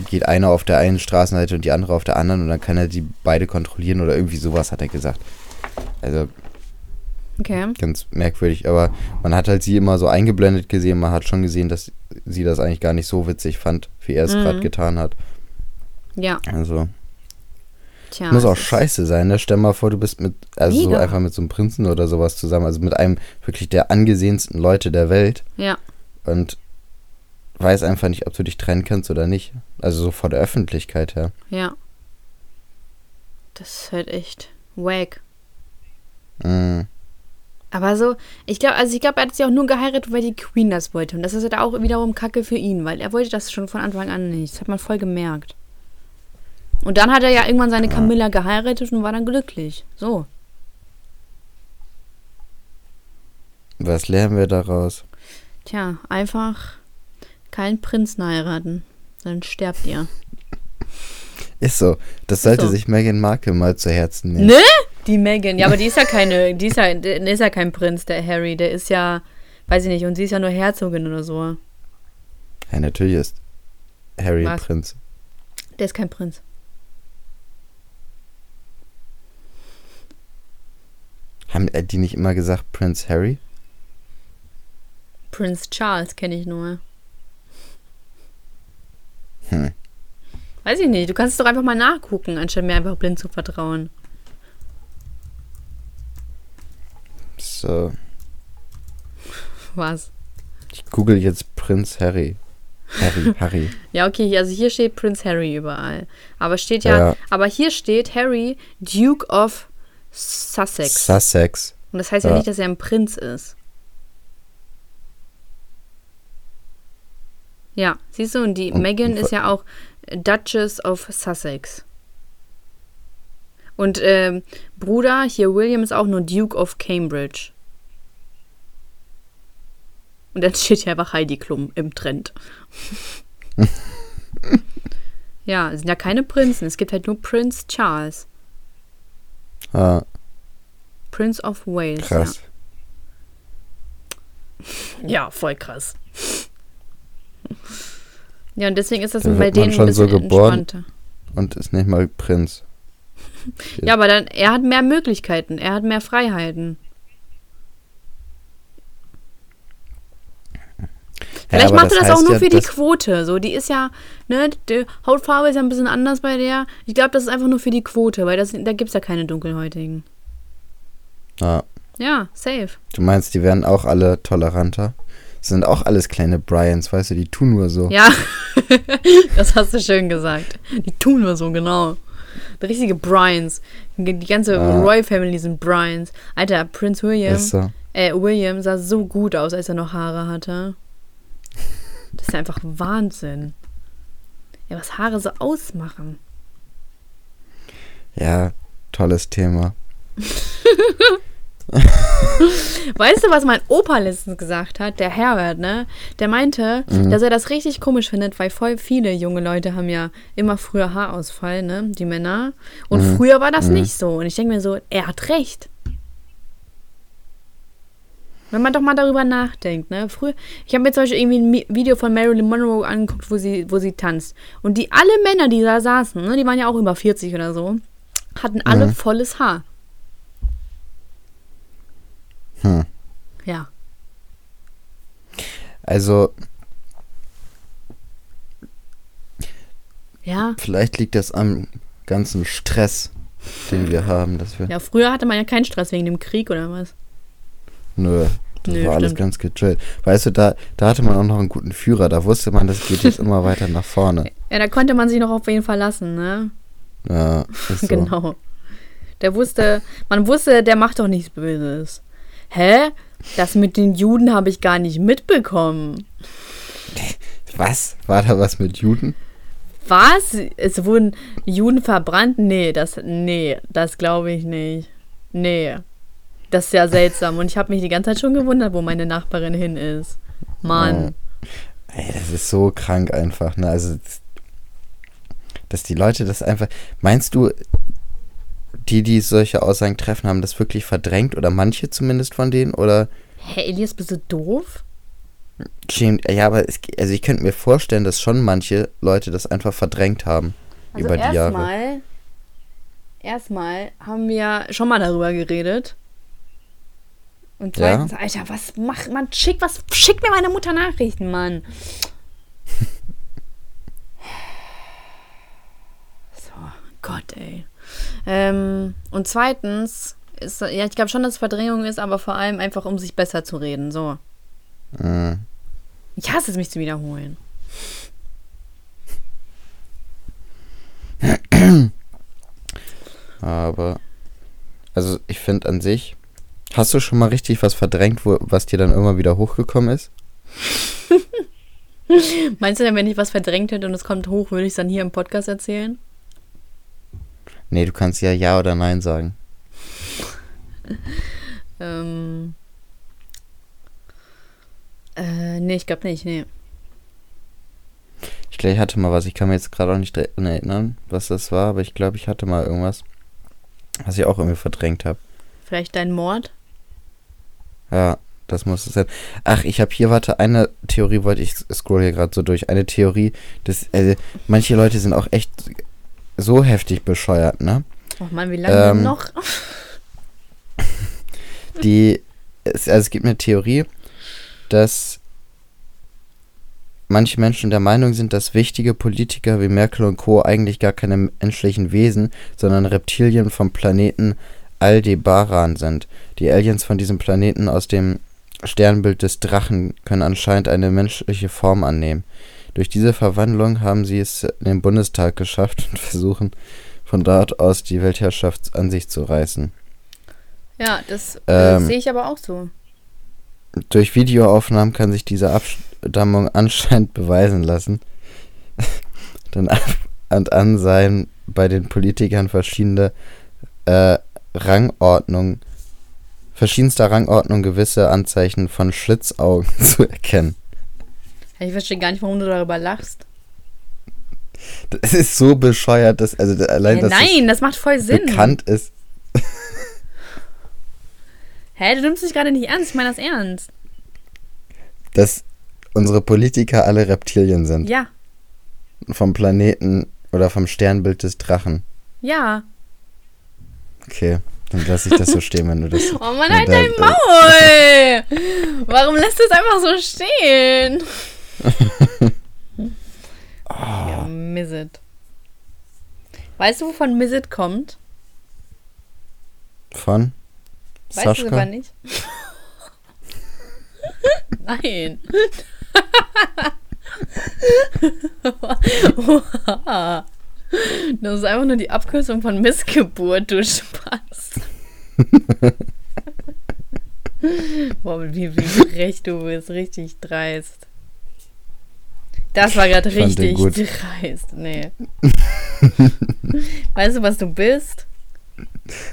geht einer auf der einen Straßenseite und die andere auf der anderen und dann kann er die beide kontrollieren oder irgendwie sowas hat er gesagt. Also Okay. ganz merkwürdig, aber man hat halt sie immer so eingeblendet gesehen, man hat schon gesehen, dass sie das eigentlich gar nicht so witzig fand, wie er es Mhm. gerade getan hat. Ja, Also tja. muss auch scheiße sein, ne? Stell mal vor, du bist mit, also so Mega. einfach mit so einem Prinzen oder sowas zusammen, also mit einem wirklich der angesehensten Leute der Welt Ja, und weiß einfach nicht, ob du dich trennen kannst oder nicht. Also so vor der Öffentlichkeit her. ja. Das ist halt echt wack. Mm, Aber so, ich glaube, also ich glaube, er hat sie auch nur geheiratet, weil die Queen das wollte. Und das ist halt auch wiederum Kacke für ihn, weil er wollte das schon von Anfang an nicht. Das hat man voll gemerkt. Und dann hat er ja irgendwann seine Camilla geheiratet und war dann glücklich. So. was lernen wir daraus? Tja, einfach keinen Prinzen heiraten. Dann sterbt ihr. Ist so. Das sollte so. sich Meghan Markle mal zu Herzen nehmen. Ne? Die Megan. Ja, aber die ist ja keine, die ist ja, der ist ja kein Prinz, der Harry. Der ist ja, weiß ich nicht, und sie ist ja nur Herzogin oder so. Ja, natürlich ist Harry Was? Prinz. Der ist kein Prinz. Haben äh, die nicht immer gesagt Prince Harry? Prinz Charles kenne ich nur. Hm. Weiß ich nicht. Du kannst es doch einfach mal nachgucken, anstatt mir einfach blind zu vertrauen. So. Was? Ich google jetzt Prinz Harry. Harry, Harry. Ja, okay, also hier steht Prinz Harry überall. Aber steht ja, Ja. aber hier steht Harry, Duke of Sussex. Sussex. Und das heißt ja. Ja. nicht, dass er ein Prinz ist. Ja, siehst du, und die Und- und- ist ja auch Duchess of Sussex. Und ähm, Bruder, hier William ist auch nur Duke of Cambridge. Und dann steht hier einfach Heidi Klum im Trend. ja, es sind ja keine Prinzen. Es gibt halt nur Prince Charles. Ah, Prince of Wales. krass. Ja. ja, voll krass. Ja, und deswegen ist das Da bei denen schon ein bisschen so geboren. entspannter. Und ist nicht mal Prinz. Ja, aber dann, er hat mehr Möglichkeiten, er hat mehr Freiheiten. Vielleicht aber macht er das auch heißt nur ja, für die Quote. So, die ist ja, ne, die Hautfarbe ist ja ein bisschen anders bei der. Ich glaube, das ist einfach nur für die Quote, weil das, da gibt es ja keine Dunkelhäutigen. Ah, Ja, safe. du meinst, die werden auch alle toleranter? Das sind auch alles kleine Bryans, weißt du, die tun nur so. Ja, das hast du schön gesagt. Die tun nur so, genau. Richtige Bryans. Die ganze Ah. Roy Family sind Bryans. Alter, Prince William. So. Äh, William sah so gut aus, als er noch Haare hatte. Das ist einfach Wahnsinn. Ja, was Haare so ausmachen. Ja, tolles Thema. Weißt du, was mein Opa letztens gesagt hat? Der Herbert, ne? Der meinte, dass er das richtig komisch findet, weil voll viele junge Leute haben ja immer früher Haarausfall, ne? Die Männer. Und früher war das nicht so. Und ich denke mir so, er hat recht. Wenn man doch mal darüber nachdenkt, ne? Früher, ich habe mir zum Beispiel irgendwie ein Video von Marilyn Monroe angeguckt, wo sie, wo sie tanzt. Und die alle Männer, die da saßen, ne, die waren ja auch über 40 oder so, hatten alle volles Haar. Hm. Ja. Also, Ja. vielleicht liegt das am ganzen Stress, den wir haben, dass wir. Ja, früher hatte man ja keinen Stress wegen dem Krieg oder was. Nö, das Nö, war alles stimmt. ganz gechillt. Weißt du, da, da hatte man auch noch einen guten Führer. Da wusste man, das geht jetzt immer weiter nach vorne. Ja, da konnte man sich noch auf wen verlassen, ne? Ja, ist so. Genau. Der wusste, man wusste, der macht doch nichts Böses. Hä? Das mit den Juden habe ich gar nicht mitbekommen. Was? War da was mit Juden? Was? Es wurden Juden verbrannt? Nee, das, nee, das glaube ich nicht. Nee. Das ist ja seltsam. Und ich habe mich die ganze Zeit schon gewundert, wo meine Nachbarin hin ist. Mann. Ey, das ist so krank einfach, ne? Also, das- dass die Leute das einfach. Meinst du, die, die solche Aussagen treffen, haben das wirklich verdrängt oder manche zumindest von denen? Oder Hä, Elias, bist du doof? schämt. Ja, aber es, also ich könnte mir vorstellen, dass schon manche Leute das einfach verdrängt haben Also über die Jahre. erstmal, erstmal haben wir schon mal darüber geredet. Und Ja? zweitens, Alter, was macht man? Schick was, schick mir meine Mutter Nachrichten, Mann. so, Gott, ey. Ähm, und zweitens ist, ja, ich glaube schon, dass es Verdrängung ist, aber vor allem einfach, um sich besser zu reden. So. Mhm. Ich hasse es, mich zu wiederholen. Aber, also ich finde an sich, hast du schon mal richtig was verdrängt, wo, was dir dann immer wieder hochgekommen ist? Meinst du denn, wenn ich was verdrängt hätte und es kommt hoch, würde ich es dann hier im Podcast erzählen? Nee, du kannst ja Ja oder Nein sagen. Ähm. Äh, nee, ich glaube nicht, nee. Ich glaube, ich hatte mal was, ich kann mir jetzt gerade auch nicht dran erinnern, was das war, aber ich glaube, ich hatte mal irgendwas, was ich auch irgendwie verdrängt habe. Vielleicht dein Mord? Ja, das muss es sein. Ach, ich habe hier, warte, eine Theorie wollte ich, scroll hier gerade so durch. Eine Theorie, dass, also, manche Leute sind auch echt so heftig bescheuert, ne? Oh Mann, wie lange Ähm, noch? Die, es, also es gibt eine Theorie, dass manche Menschen der Meinung sind, dass wichtige Politiker wie Merkel und Co. eigentlich gar keine menschlichen Wesen, sondern Reptilien vom Planeten Aldebaran sind. Die Aliens von diesem Planeten aus dem Sternbild des Drachen können anscheinend eine menschliche Form annehmen. Durch diese Verwandlung haben sie es in den Bundestag geschafft und versuchen von dort aus die Weltherrschaft an sich zu reißen. Ja, das äh, ähm, sehe ich aber auch so. Durch Videoaufnahmen kann sich diese Abstammung anscheinend beweisen lassen. Dann ab und an seien bei den Politikern verschiedene äh, Rangordnung, verschiedenster Rangordnung gewisse Anzeichen von Schlitzaugen zu erkennen. Ich verstehe gar nicht, warum du darüber lachst. Das ist so bescheuert, dass also allein Hä, dass nein, das macht voll Sinn. bekannt ist. Hä, du nimmst dich gerade nicht ernst. Ich meine das ernst. dass unsere Politiker alle Reptilien sind. Ja, Vom Planeten oder vom Sternbild des Drachen. ja. Okay, dann lasse ich das so stehen, wenn du das. Oh Mann, halt da- dein Maul! Warum lässt du es einfach so stehen? Ja, Misset. Weißt du, wovon Misset kommt? Von? Weißt du sogar Sascha? nicht? Nein. Oha. Das ist einfach nur die Abkürzung von Missgeburt, du Spaß. Boah, wie, wie frech du bist. Richtig dreist. Das war gerade richtig dreist. Nee. weißt du, was du bist?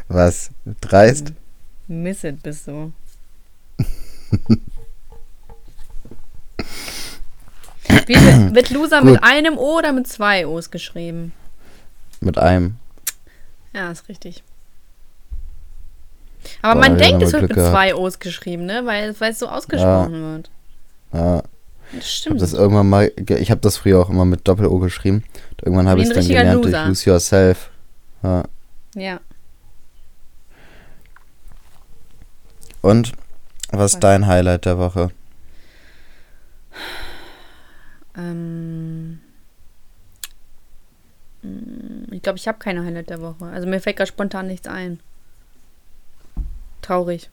Was? Dreist? Misset bist du. Wie wird, Loser mit Gut. einem O oder mit zwei O's geschrieben? Mit einem. Ja, ist richtig. Aber Boah, man denkt, es wird Glück mit zwei O's geschrieben, ne? Weil, weil es so ausgesprochen wird. Ja, Das ich habe stimmt. das irgendwann mal. Ich habe das früher auch immer mit Doppel-O geschrieben. Irgendwann habe ich es dann gelernt Loser. durch Lose Yourself. Ja. ja. Und was ist dein Highlight der Woche? Ähm, ich glaube, ich habe keine Highlight der Woche. Also mir fällt gerade spontan nichts ein. Traurig.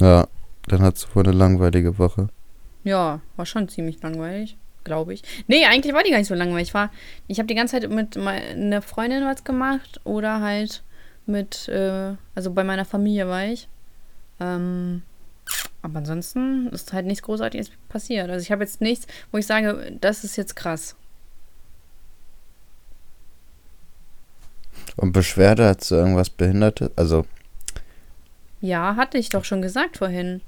Ja, dann hast du wohl eine langweilige Woche. Ja, war schon ziemlich langweilig, glaube ich. Nee, eigentlich war die gar nicht so langweilig. Ich, war, ich habe die ganze Zeit mit meiner Freundin was gemacht oder halt mit, äh, also bei meiner Familie war ich. Ähm, Aber ansonsten ist halt nichts Großartiges passiert. Also ich habe jetzt nichts, wo ich sage, das ist jetzt krass. Und Beschwerde, hast du irgendwas Behindertes? Also, Ja, hatte ich doch schon gesagt vorhin.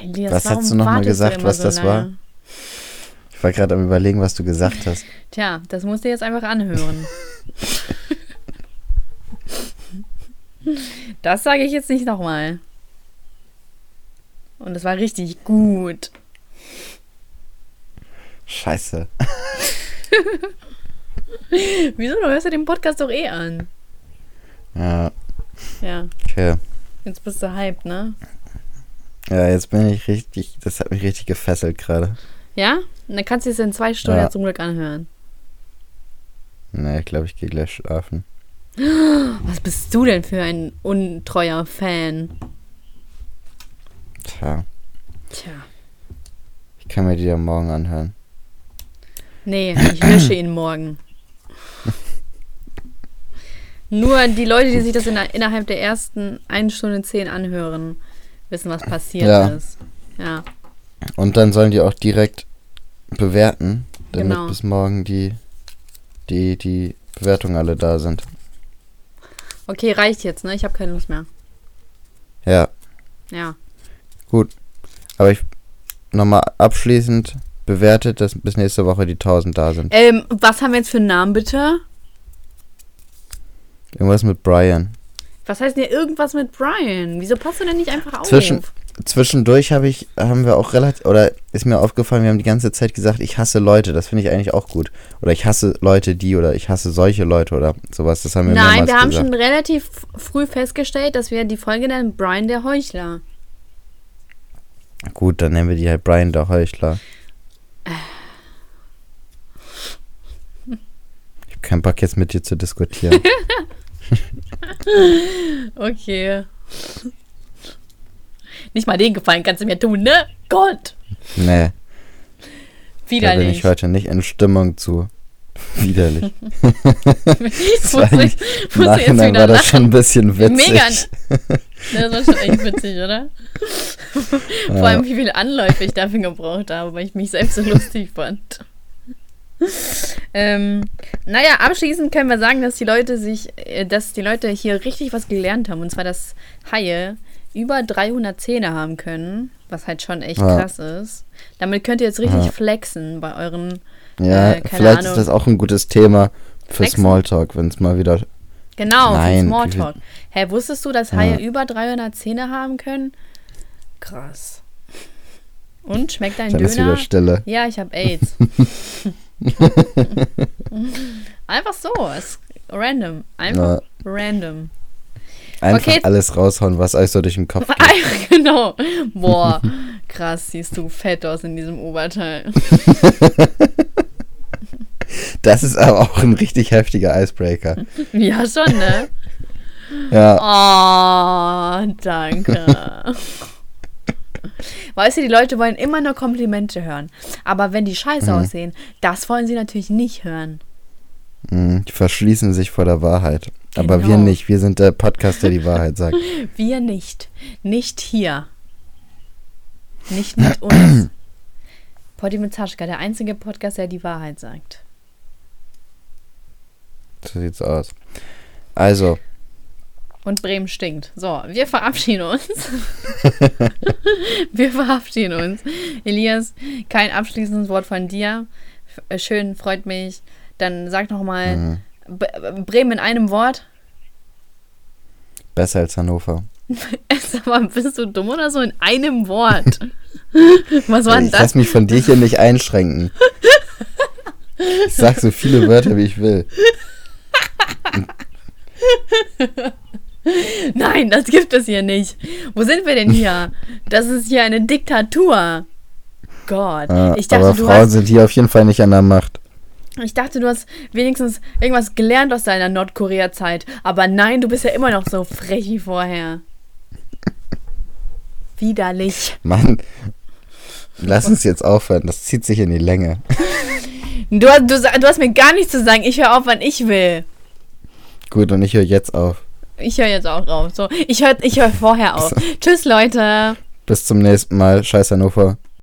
Elias, Was hast du noch mal wartest gesagt, immer was so das lange? war? ich war gerade am überlegen, was du gesagt hast. Tja, das musst du jetzt einfach anhören. das sage ich jetzt nicht nochmal. Und das war richtig gut. Scheiße. Wieso? Du hörst ja den Podcast doch eh an. Ja, Ja, okay. jetzt bist du hyped, ne? Ja, jetzt bin ich richtig, das hat mich richtig gefesselt gerade. Ja? Und dann kannst du es in zwei Stunden Ja. zum Glück anhören. Nee, ich glaube, ich gehe gleich schlafen. Was bist du denn für ein untreuer Fan? Tja, Tja. ich kann mir die ja morgen anhören. Nee, ich lösche ihn morgen. Nur die Leute, die sich das in, innerhalb der ersten 1 Stunde 10 anhören, wissen, was passiert Ja. ist. Ja. Und dann sollen die auch direkt bewerten, damit Genau. bis morgen die, die, die Bewertungen alle da sind. Okay, reicht jetzt, ne? Ich habe keine Lust mehr. Ja, Ja. aber ich nochmal abschließend bewertet, dass bis nächste Woche die 1000 da sind. Ähm, was haben wir jetzt für einen Namen, bitte? Irgendwas mit Brian. Was heißt denn hier irgendwas mit Brian? Wieso passt du denn nicht einfach auf? Zwischen- Zwischendurch habe ich, haben wir auch relativ, oder ist mir aufgefallen, wir haben die ganze Zeit gesagt, ich hasse Leute. Das finde ich eigentlich auch gut. Oder ich hasse Leute, die, oder ich hasse solche Leute oder sowas. Das haben wir Nein, wir haben gesagt. schon relativ früh festgestellt, dass wir die Folge nennen Brian der Heuchler. Gut, dann nennen wir die halt Brian der Heuchler. Ich habe keinen Bock jetzt mit dir zu diskutieren. Okay. Nicht mal den Gefallen kannst du mir tun, ne? Gott! nee, da bin Widerlich. ich heute nicht in Stimmung zu. Widerlich. Ich- Im ich jetzt Nachhinein wieder war das lachen. schon ein bisschen witzig. Mega. Das war schon echt witzig, oder? Vor allem, wie viele Anläufe ich dafür gebraucht habe, weil ich mich selbst so lustig fand. Ähm, naja, abschließend können wir sagen, dass die Leute sich, äh, dass die Leute hier richtig was gelernt haben. Und zwar, dass Haie über 300 Zähne haben können, was halt schon echt Ja. krass ist. Damit könnt ihr jetzt richtig Ja. flexen bei euren Ja, Äh, vielleicht Ahnung. ist das auch ein gutes Thema für Flexen? Smalltalk, wenn es mal wieder. Genau, Nein, für Smalltalk. Hä, wusstest du, dass Ja. Haie über 300 Zähne haben können? Krass. Und schmeckt dein Dann ist wieder Döner? Stille. Ja, ich habe AIDS. Einfach so, ist random. Einfach random. Einfach Okay. alles raushauen, was euch so durch den Kopf geht. Genau. Boah, krass, siehst du fett aus in diesem Oberteil. Das ist aber auch ein richtig heftiger Icebreaker. Ja, schon, ne? Ja, Oh, danke. Weißt du, die Leute wollen immer nur Komplimente hören. Aber wenn die scheiße Mhm. aussehen, das wollen sie natürlich nicht hören. mh, die verschließen sich vor der Wahrheit. Aber wir Genau. nicht. Wir sind der Podcast, der die Wahrheit sagt. Wir nicht. Nicht hier. Nicht mit uns. Potti mit Zaschka, der einzige Podcast, der die Wahrheit sagt. So sieht's aus. Also, Und Bremen stinkt. So, wir verabschieden uns. wir verabschieden uns. Elias, kein abschließendes Wort von dir. Äh, Schön, freut mich. Dann sag noch mal mh, B- Bremen in einem Wort. besser als Hannover. Sag mal, bist du dumm oder so? In einem Wort. Was war denn Ich das? lass mich von dir hier nicht einschränken. Ich sag so viele Wörter, wie ich will. Nein, das gibt es hier nicht. Wo sind wir denn hier? Das ist hier eine Diktatur. Gott. Ja, ich, dachte, aber du Frauen hast, sind hier auf jeden Fall nicht an der Macht. ich dachte, du hast wenigstens irgendwas gelernt aus deiner Nordkorea-Zeit. Aber nein, du bist ja immer noch so frech wie vorher. Widerlich. Mann, lass uns jetzt aufhören. Das zieht sich in die Länge. Du, hast- du, du hast mir gar nichts zu sagen. Ich höre auf, wann ich will. Gut, und ich höre jetzt auf. Ich höre jetzt auch auf. So, ich höre ich hör vorher auf. Tschüss, Leute. Bis zum nächsten Mal. Scheiß Hannover.